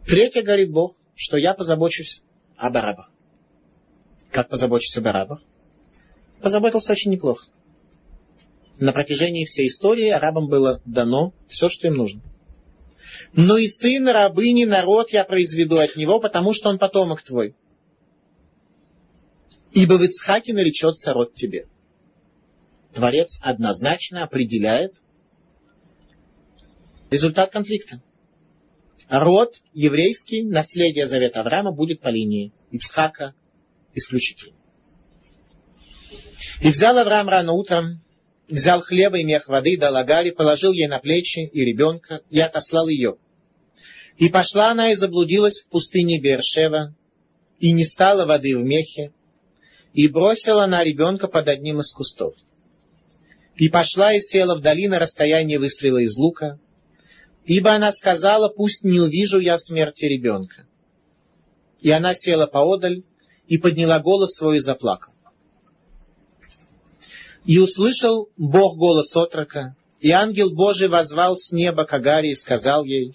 Третье, говорит Бог, что я позабочусь об арабах. Как позаботиться об арабах? Позаботился очень неплохо. На протяжении всей истории арабам было дано все, что им нужно. Но и сын рабыни народ я произведу от него, потому что он потомок твой. Ибо в Ицхаке наречется род тебе. Творец однозначно определяет результат конфликта род еврейский, наследие Завета Авраама будет по линии Ицхака исключительно. И взял Авраам рано утром, взял хлеба и мех воды, дал Агаре, положил ей на плечи и ребенка, и отослал ее. И пошла она и заблудилась в пустыне Бершева, и не стала воды в мехе, и бросила она ребенка под одним из кустов. И пошла и села вдали на расстоянии выстрела из лука, Ибо она сказала, пусть не увижу я смерти ребенка. И она села поодаль и подняла голос свой и заплакала. И услышал Бог голос отрока, и ангел Божий возвал с неба к Агаре и сказал ей,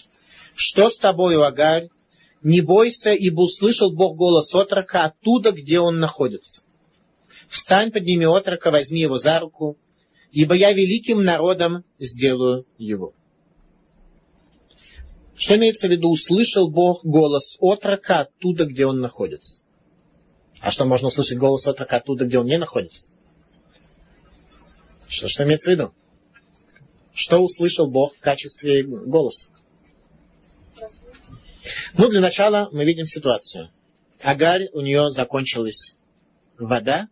«Что с тобою, Агарь? Не бойся, ибо услышал Бог голос отрока оттуда, где он находится. Встань, подними отрока, возьми его за руку, ибо я великим народом сделаю его». Что имеется в виду? Услышал Бог голос отрока оттуда, где он находится. А что можно услышать голос отрока оттуда, где он не находится? Что, что имеется в виду? Что услышал Бог в качестве голоса? Ну, для начала мы видим ситуацию. Агарь, у нее закончилась вода,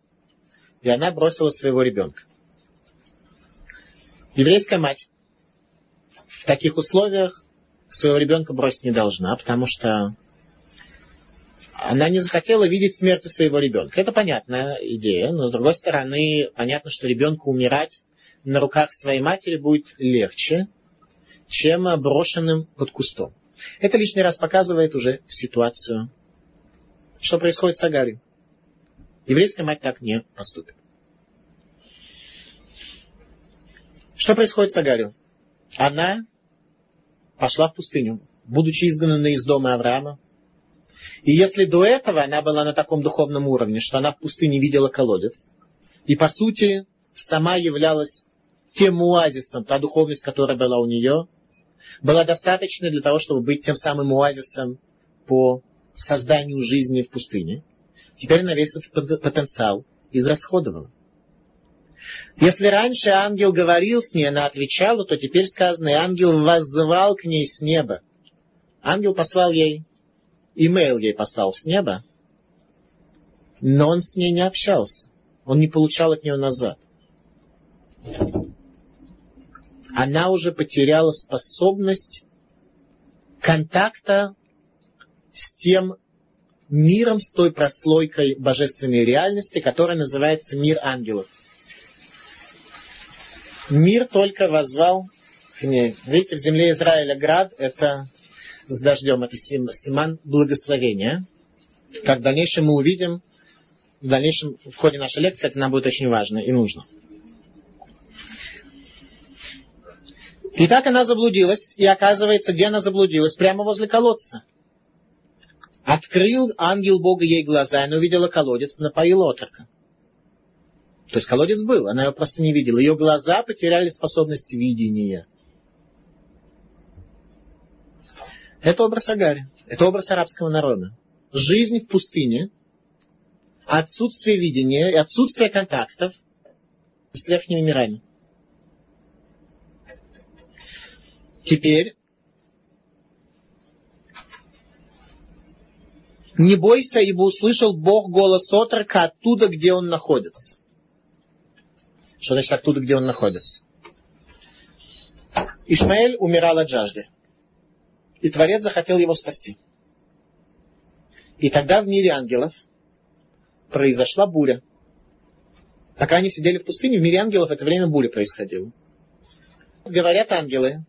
и она бросила своего ребенка. Еврейская мать в таких условиях своего ребенка бросить не должна, потому что она не захотела видеть смерти своего ребенка. Это понятная идея, но с другой стороны, понятно, что ребенку умирать на руках своей матери будет легче, чем брошенным под кустом. Это лишний раз показывает уже ситуацию, что происходит с Агарью. Еврейская мать так не поступит. Что происходит с Агарью? Она пошла в пустыню, будучи изгнанной из дома Авраама. И если до этого она была на таком духовном уровне, что она в пустыне видела колодец, и по сути сама являлась тем оазисом, та духовность, которая была у нее, была достаточной для того, чтобы быть тем самым оазисом по созданию жизни в пустыне. Теперь она весь этот потенциал израсходовала. Если раньше ангел говорил с ней, она отвечала, то теперь сказано, и ангел воззвал к ней с неба. Ангел послал ей, имейл ей послал с неба, но он с ней не общался. Он не получал от нее назад. Она уже потеряла способность контакта с тем миром, с той прослойкой божественной реальности, которая называется мир ангелов. Мир только возвал к ней. Видите, в земле Израиля град – это с дождем, это симан благословения. Как в дальнейшем мы увидим, в дальнейшем, в ходе нашей лекции, это нам будет очень важно и нужно. И так она заблудилась, и оказывается, где она заблудилась? Прямо возле колодца. Открыл ангел Бога ей глаза, она увидела колодец, напоил отрока. То есть колодец был, она его просто не видела. Ее глаза потеряли способность видения. Это образ Агари. Это образ арабского народа. Жизнь в пустыне, отсутствие видения и отсутствие контактов с верхними мирами. Теперь не бойся, ибо услышал Бог голос отрока оттуда, где он находится. Что значит оттуда, где он находится? Ишмаэль умирал от жажды. И Творец захотел его спасти. И тогда в мире ангелов произошла буря. Пока они сидели в пустыне, в мире ангелов это время буря происходила. Говорят ангелы,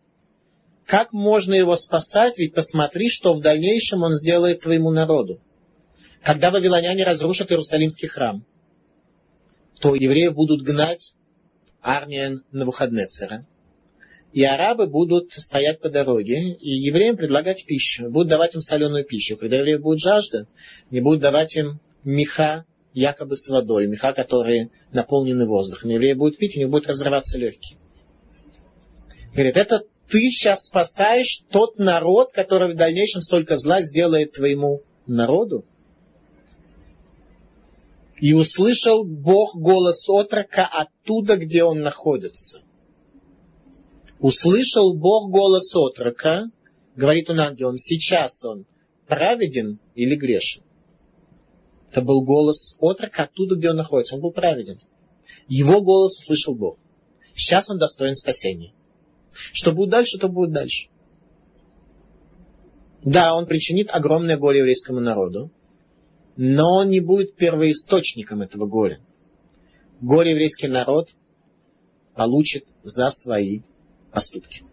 как можно его спасать, ведь посмотри, что в дальнейшем он сделает твоему народу. Когда вавилоняне разрушат Иерусалимский храм, то евреев будут гнать армия Навуходнецера. И арабы будут стоять по дороге, и евреям предлагать пищу. Будут давать им соленую пищу. Когда евреев будет жажда, не будут давать им меха якобы с водой, меха, которые наполнены воздухом. Евреи будут пить, у них будут разрываться легкие. Говорит, это ты сейчас спасаешь тот народ, который в дальнейшем столько зла сделает твоему народу? И услышал Бог голос отрока оттуда, где он находится. Услышал Бог голос отрока, говорит он ангелом, сейчас он праведен или грешен. Это был голос отрока оттуда, где он находится. Он был праведен. Его голос услышал Бог. Сейчас он достоин спасения. Что будет дальше, то будет дальше. Да, он причинит огромное горе еврейскому народу но он не будет первоисточником этого горя. Горе еврейский народ получит за свои поступки.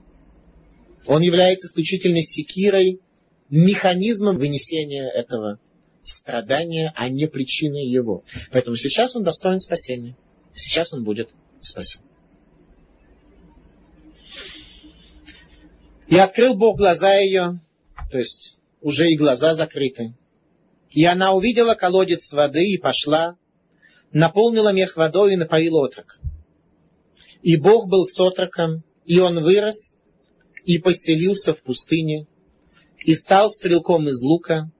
Он является исключительно секирой, механизмом вынесения этого страдания, а не причиной его. Поэтому сейчас он достоин спасения. Сейчас он будет спасен. И открыл Бог глаза ее, то есть уже и глаза закрыты, и она увидела колодец воды и пошла, наполнила мех водой и напоила отрок. И Бог был с отроком, и он вырос и поселился в пустыне и стал стрелком из лука,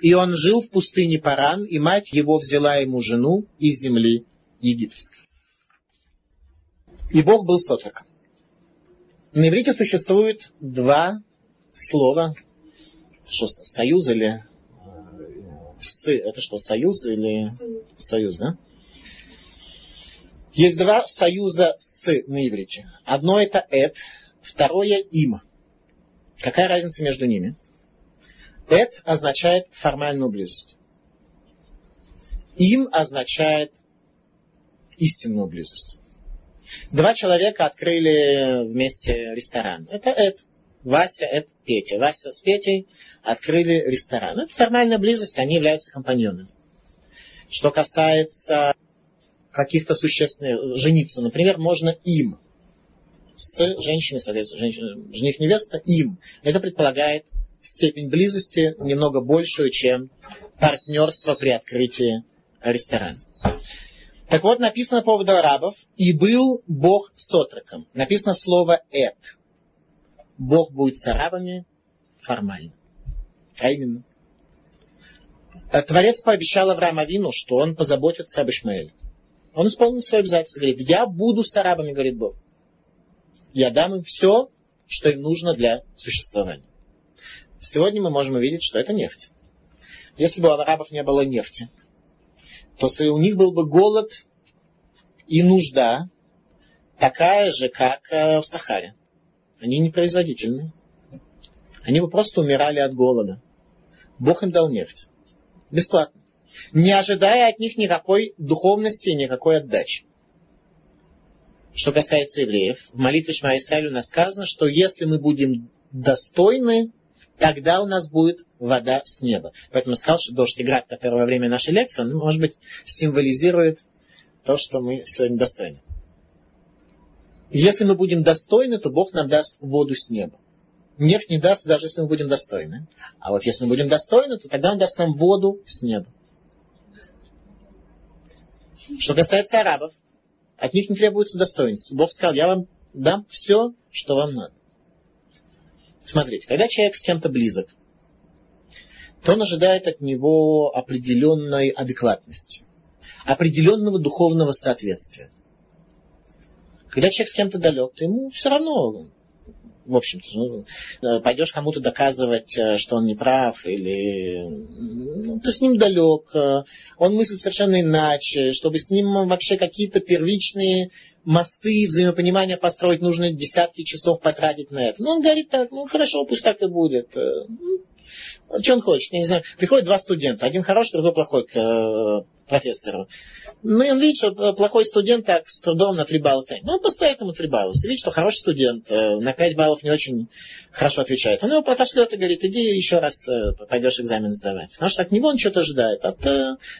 и он жил в пустыне Паран, и мать его взяла ему жену из земли египетской. И Бог был сотроком. На иврите существует два слова. Что, союз или с? Это что, союз или союз, да? Есть два союза с на иврите. Одно это эт, второе им. Какая разница между ними? Эт означает формальную близость. Им означает истинную близость. Два человека открыли вместе ресторан. Это Эд. Вася, Эд, Петя. Вася с Петей открыли ресторан. Это формальная близость, они являются компаньонами. Что касается каких-то существенных, жениться, например, можно им. С женщиной, соответственно, женщина, жених невеста, им. Это предполагает степень близости немного большую, чем партнерство при открытии ресторана. Так вот, написано по поводу арабов, и был Бог с отроком. Написано слово «эт». Бог будет с арабами формально. А именно. Творец пообещал Аврааму Авину, что он позаботится об Ишмаэле. Он исполнил свое обязательство. Говорит, я буду с арабами, говорит Бог. Я дам им все, что им нужно для существования. Сегодня мы можем увидеть, что это нефть. Если бы у арабов не было нефти, то у них был бы голод и нужда такая же, как э, в Сахаре. Они не производительны. Они бы просто умирали от голода. Бог им дал нефть. Бесплатно. Не ожидая от них никакой духовности никакой отдачи. Что касается евреев, в молитве Шма у нас сказано, что если мы будем достойны тогда у нас будет вода с неба. Поэтому сказал, что дождь и град, который во время нашей лекции, он, может быть, символизирует то, что мы сегодня достойны. Если мы будем достойны, то Бог нам даст воду с неба. Нефть не даст, даже если мы будем достойны. А вот если мы будем достойны, то тогда Он даст нам воду с неба. Что касается арабов, от них не требуется достоинство. Бог сказал, я вам дам все, что вам надо. Смотрите, когда человек с кем-то близок, то он ожидает от него определенной адекватности, определенного духовного соответствия. Когда человек с кем-то далек, то ему все равно, в общем-то, ну, пойдешь кому-то доказывать, э, что он не прав, или ну, ты с ним далек, э, он мыслит совершенно иначе, чтобы с ним вообще какие-то первичные мосты, взаимопонимания построить, нужно десятки часов потратить на это. Ну, он говорит так, ну, хорошо, пусть так и будет. Э, что он хочет, я не знаю. Приходят два студента, один хороший, другой плохой к э, профессору. Ну, и он видит, что э, плохой студент так с трудом на 3 балла тянет. Ну, он поставит ему 3 балла. Если видит, что хороший студент на 5 баллов не очень хорошо отвечает, он его отошлет и говорит, иди еще раз пойдешь экзамен сдавать. Потому что от него он что-то ожидает. От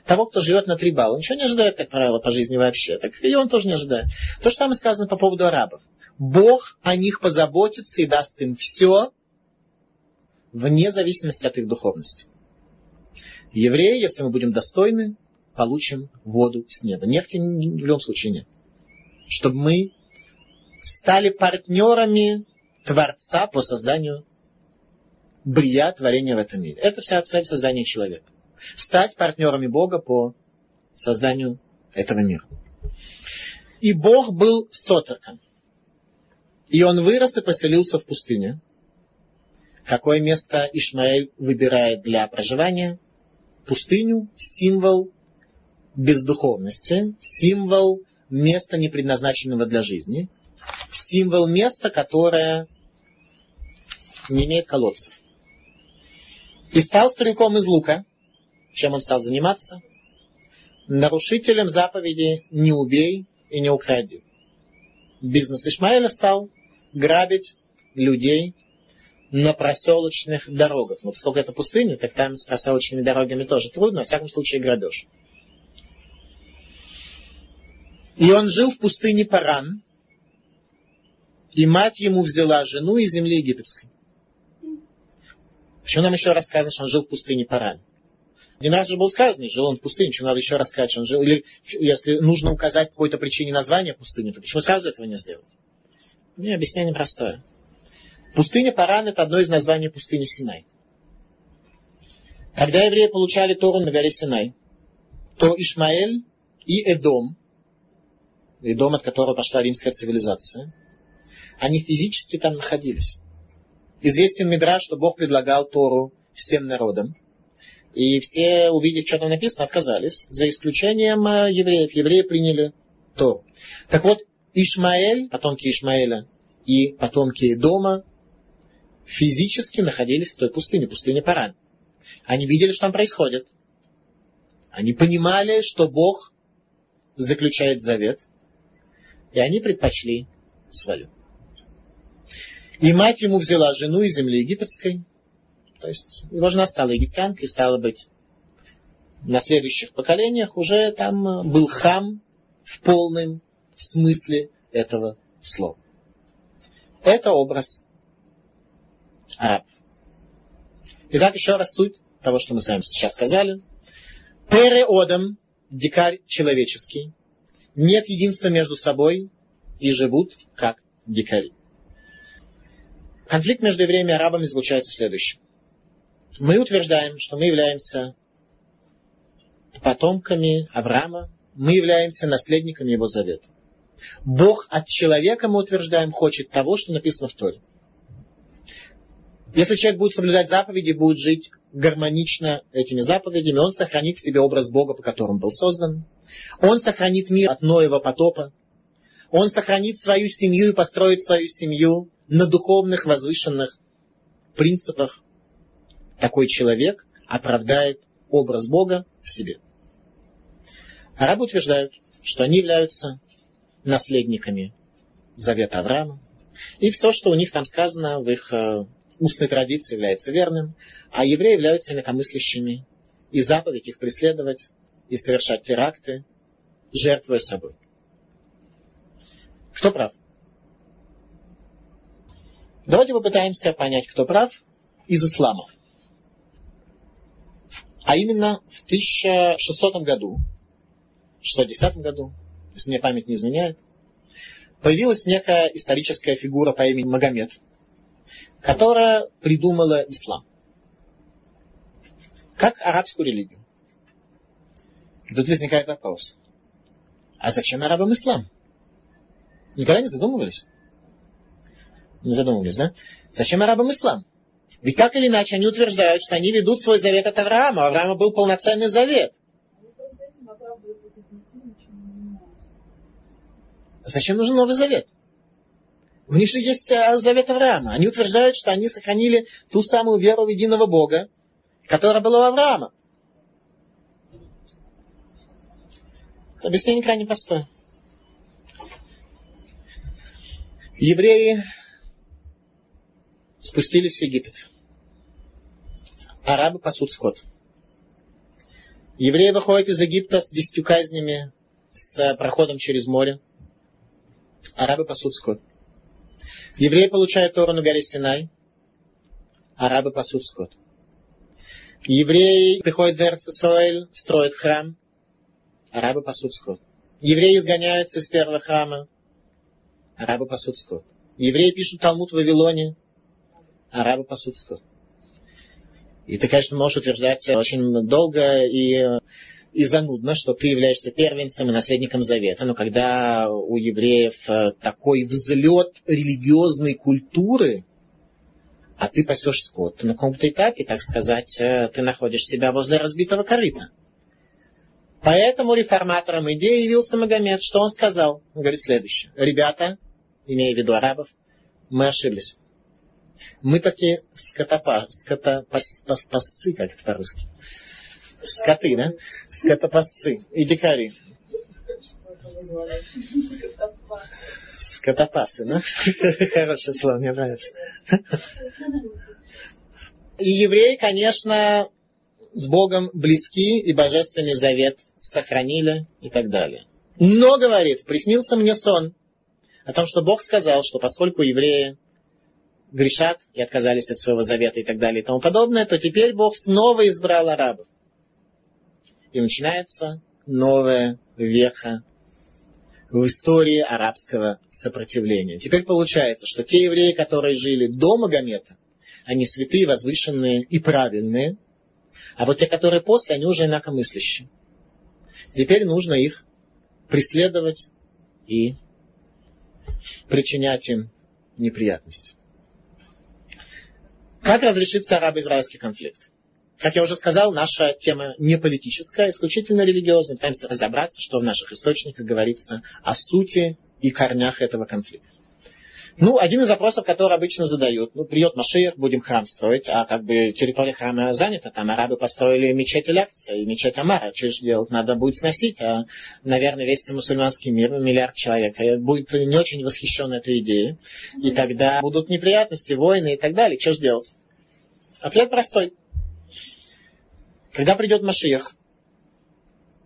того, кто живет на 3 балла, ничего не ожидает, как правило, по жизни вообще. Так и он тоже не ожидает. То же самое сказано по поводу арабов. Бог о них позаботится и даст им все, вне зависимости от их духовности. Евреи, если мы будем достойны, получим воду с неба. Нефти в любом случае нет. Чтобы мы стали партнерами Творца по созданию брия, творения в этом мире. Это вся цель создания человека. Стать партнерами Бога по созданию этого мира. И Бог был с отроком. И он вырос и поселился в пустыне. Какое место Ишмаэль выбирает для проживания? Пустыню, символ бездуховности, символ места, не предназначенного для жизни, символ места, которое не имеет колодцев. И стал стрелком из лука, чем он стал заниматься, нарушителем заповеди «не убей и не укради». Бизнес Ишмаэля стал грабить людей на проселочных дорогах. Но поскольку это пустыня, так там с проселочными дорогами тоже трудно, во всяком случае грабеж. И он жил в пустыне Паран, и мать ему взяла жену из земли египетской. Почему нам еще рассказано, что он жил в пустыне Паран? Не раз же было сказано, жил он в пустыне, почему надо еще рассказать, что он жил. Или если нужно указать по какой-то причине название пустыни, то почему сразу этого не сделать? Не, объяснение простое. Пустыня Паран – это одно из названий пустыни Синай. Когда евреи получали Тору на горе Синай, то Ишмаэль и Эдом, Эдом, от которого пошла римская цивилизация, они физически там находились. Известен Мидраш, что Бог предлагал Тору всем народам. И все, увидев, что там написано, отказались, за исключением э, евреев. Евреи приняли Тору. Так вот, Ишмаэль, потомки Ишмаэля и потомки Дома физически находились в той пустыне, пустыне Паран. Они видели, что там происходит. Они понимали, что Бог заключает завет. И они предпочли свою. И мать ему взяла жену из земли египетской. То есть его жена стала египтянкой, стала быть на следующих поколениях уже там был хам в полном смысле этого слова. Это образ арабов. Итак, еще раз суть того, что мы с вами сейчас сказали. Переодом, дикарь человеческий, нет единства между собой и живут как дикари. Конфликт между евреями и арабами заключается в. Мы утверждаем, что мы являемся потомками Авраама, мы являемся наследниками его завета. Бог от человека, мы утверждаем, хочет того, что написано в Торе. Если человек будет соблюдать заповеди, будет жить гармонично этими заповедями, он сохранит в себе образ Бога, по которому был создан. Он сохранит мир от Ноева потопа. Он сохранит свою семью и построит свою семью на духовных возвышенных принципах. Такой человек оправдает образ Бога в себе. Арабы утверждают, что они являются наследниками завета Авраама. И все, что у них там сказано в их э, устной традиции, является верным. А евреи являются инакомыслящими. И заповедь их преследовать и совершать теракты, жертвуя собой. Кто прав? Давайте попытаемся понять, кто прав из ислама. А именно в 1600 году, 610 году, если мне память не изменяет, появилась некая историческая фигура по имени Магомед, которая придумала ислам. Как арабскую религию. И тут возникает вопрос. А зачем арабам ислам? Никогда не задумывались? Не задумывались, да? Зачем арабам ислам? Ведь так или иначе они утверждают, что они ведут свой завет от Авраама. У Авраама был полноценный завет. Зачем нужен Новый Завет? У них же есть э, Завет Авраама. Они утверждают, что они сохранили ту самую веру в единого Бога, которая была у Авраама. Объяснение крайне простое. Евреи спустились в Египет. Арабы пасут скот. Евреи выходят из Египта с десятью казнями, с проходом через море арабы пасут скот. Евреи получают Тору на горе Синай, арабы пасут скот. Евреи приходят в Эрцисроэль, строят храм, арабы пасут скот. Евреи изгоняются из первого храма, арабы пасут скот. Евреи пишут Талмуд в Вавилоне, арабы пасут скот. И ты, конечно, можешь утверждать очень долго и и занудно, что ты являешься первенцем и наследником завета. Но когда у евреев э, такой взлет религиозной культуры, а ты пасешь скот, на каком-то этапе, так сказать, э, ты находишь себя возле разбитого корыта. Поэтому реформатором идеи явился Магомед. Что он сказал? Он говорит следующее. Ребята, имея в виду арабов, мы ошиблись. Мы такие скотопа, скотопасцы, как это по-русски скоты, да? Скотопасцы и дикари. Скотопасы, да? Хорошее слово, мне нравится. И евреи, конечно, с Богом близки и божественный завет сохранили и так далее. Но, говорит, приснился мне сон о том, что Бог сказал, что поскольку евреи грешат и отказались от своего завета и так далее и тому подобное, то теперь Бог снова избрал арабов. И начинается новая веха в истории арабского сопротивления. Теперь получается, что те евреи, которые жили до Магомета, они святые, возвышенные и правильные, а вот те, которые после, они уже инакомыслящие. Теперь нужно их преследовать и причинять им неприятности. Как разрешится арабо-израильский конфликт? Как я уже сказал, наша тема не политическая, исключительно религиозная. Пытаемся разобраться, что в наших источниках говорится о сути и корнях этого конфликта. Ну, один из вопросов, который обычно задают, ну, придет Машиях, будем храм строить, а как бы территория храма занята, там арабы построили мечеть Лекца и мечеть Амара, что же делать, надо будет сносить, а, наверное, весь мусульманский мир, миллиард человек, будет не очень восхищен этой идеей, и тогда будут неприятности, войны и так далее, что же делать? Ответ простой. Когда придет Машиях,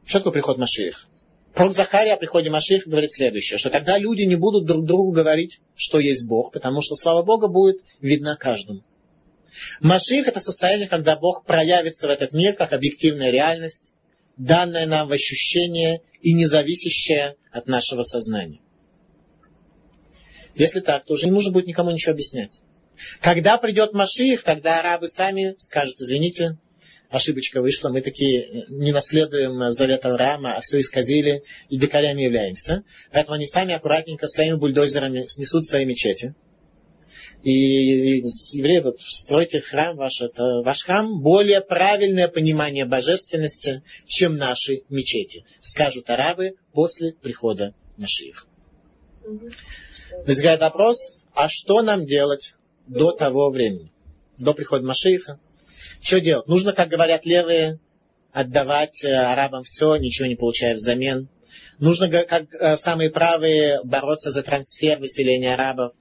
что такое приход Машиях? Пророк Захария о приходе Машиха говорит следующее, что тогда люди не будут друг другу говорить, что есть Бог, потому что слава Бога будет видна каждому. Маших это состояние, когда Бог проявится в этот мир как объективная реальность, данная нам в ощущение и не зависящая от нашего сознания. Если так, то уже не нужно будет никому ничего объяснять. Когда придет Машиих, тогда арабы сами скажут, извините, ошибочка вышла, мы такие не наследуем завет Авраама, а все исказили и дикарями являемся. Поэтому они сами аккуратненько своими бульдозерами снесут свои мечети. И евреи, вот, стройте храм ваш, это ваш храм более правильное понимание божественности, чем наши мечети, скажут арабы после прихода Машиих. Возникает вопрос, а что нам делать до того времени, до прихода Машииха? Что делать? Нужно, как говорят левые, отдавать э, арабам все, ничего не получая взамен. Нужно, как э, самые правые, бороться за трансфер выселения арабов,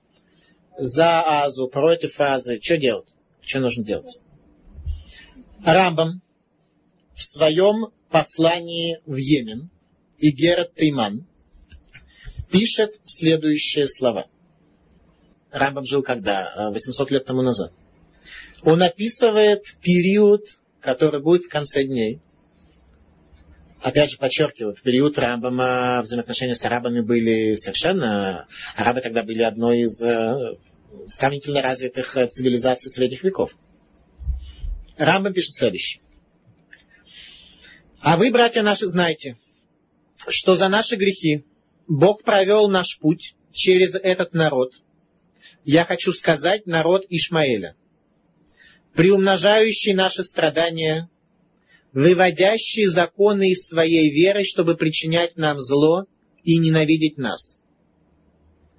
за Азу, против Азы. Что делать? Что нужно делать? Рамбам в своем послании в Йемен, Игерат Тейман, пишет следующие слова. Рамбам жил когда? 800 э, лет тому назад. Он описывает период, который будет в конце дней. Опять же, подчеркиваю, в период Рамбама взаимоотношения с арабами были совершенно... Арабы тогда были одной из э, сравнительно развитых э, цивилизаций средних веков. Рамбам пишет следующее. А вы, братья наши, знаете, что за наши грехи Бог провел наш путь через этот народ. Я хочу сказать народ Ишмаэля – приумножающий наши страдания, выводящий законы из своей веры, чтобы причинять нам зло и ненавидеть нас.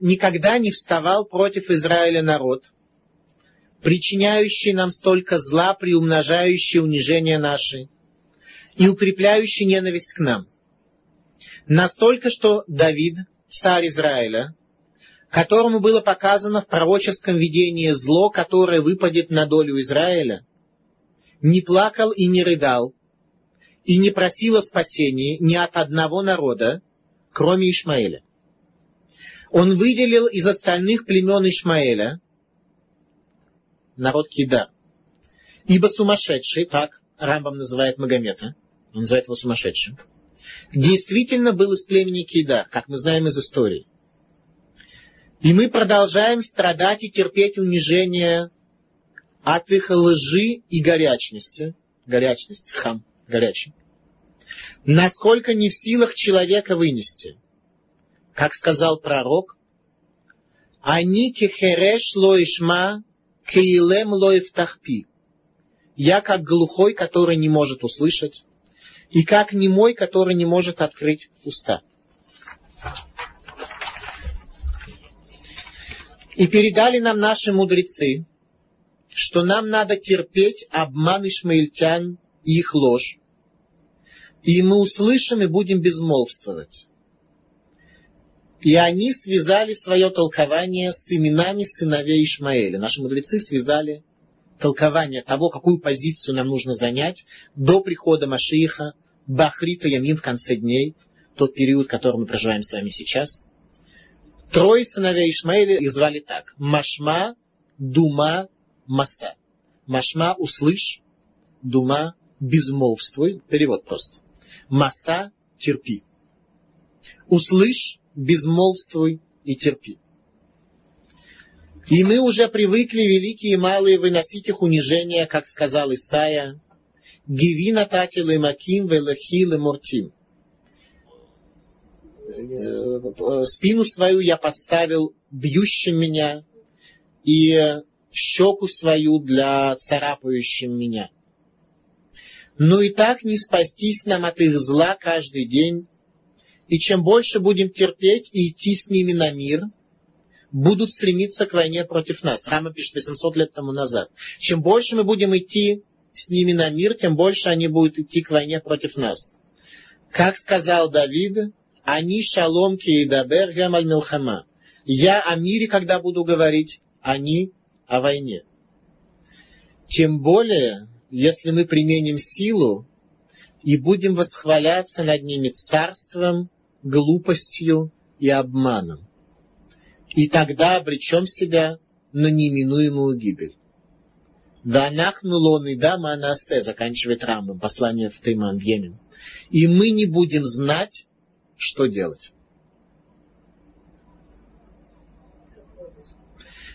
Никогда не вставал против Израиля народ, причиняющий нам столько зла, приумножающий унижение наши и укрепляющий ненависть к нам. Настолько, что Давид, царь Израиля, которому было показано в пророческом видении зло, которое выпадет на долю Израиля, не плакал и не рыдал, и не просил о спасении ни от одного народа, кроме Ишмаэля. Он выделил из остальных племен Ишмаэля народ Кида. Ибо сумасшедший, так Рамбам называет Магомета, он называет его сумасшедшим, действительно был из племени Кида, как мы знаем из истории – и мы продолжаем страдать и терпеть унижение от их лжи и горячности. Горячность, хам, горячий. Насколько не в силах человека вынести. Как сказал пророк, они кехереш лоишма кейлем лоифтахпи. Я как глухой, который не может услышать, и как немой, который не может открыть уста. И передали нам наши мудрецы, что нам надо терпеть обман ишмаильтян и их ложь. И мы услышим и будем безмолвствовать. И они связали свое толкование с именами сыновей Ишмаэля. Наши мудрецы связали толкование того, какую позицию нам нужно занять до прихода Машииха, Бахрита Ямин в конце дней, тот период, который мы проживаем с вами сейчас – Трое сыновей Ишмаэля их звали так. Машма, Дума, Маса. Машма – услышь, Дума – безмолвствуй. Перевод просто. Маса – терпи. Услышь, безмолвствуй и терпи. И мы уже привыкли, великие и малые, выносить их унижения, как сказал Исаия, «Гиви натати маким велахи муртим». Спину свою я подставил бьющим меня, и щеку свою для царапающим меня. Но и так не спастись нам от их зла каждый день, и чем больше будем терпеть и идти с ними на мир, будут стремиться к войне против нас. Рама пишет 800 лет тому назад. Чем больше мы будем идти с ними на мир, тем больше они будут идти к войне против нас. Как сказал Давид, они шалом киедабер гемаль милхама. Я о мире, когда буду говорить, они о войне. Тем более, если мы применим силу и будем восхваляться над ними царством, глупостью и обманом. И тогда обречем себя на неминуемую гибель. Ванахну лоны да манасе, заканчивает Рамбам, послание в Тейман, в Йемен. И мы не будем знать, что делать.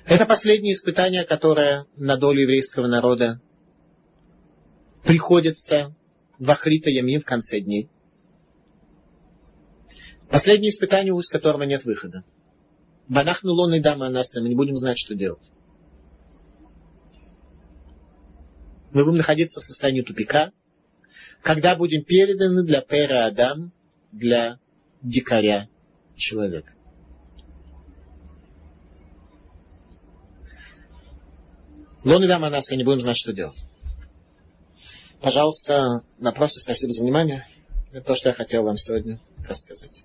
Это последнее испытание, которое на долю еврейского народа приходится в Ахрита Ямин в конце дней. Последнее испытание, из которого нет выхода. Банахну лон и дама анаса, мы не будем знать, что делать. Мы будем находиться в состоянии тупика, когда будем переданы для Пера Адам, для дикаря человека. Лон и дама анаса, не будем знать, что делать. Пожалуйста, вопросы, спасибо за внимание. Это то, что я хотел вам сегодня рассказать.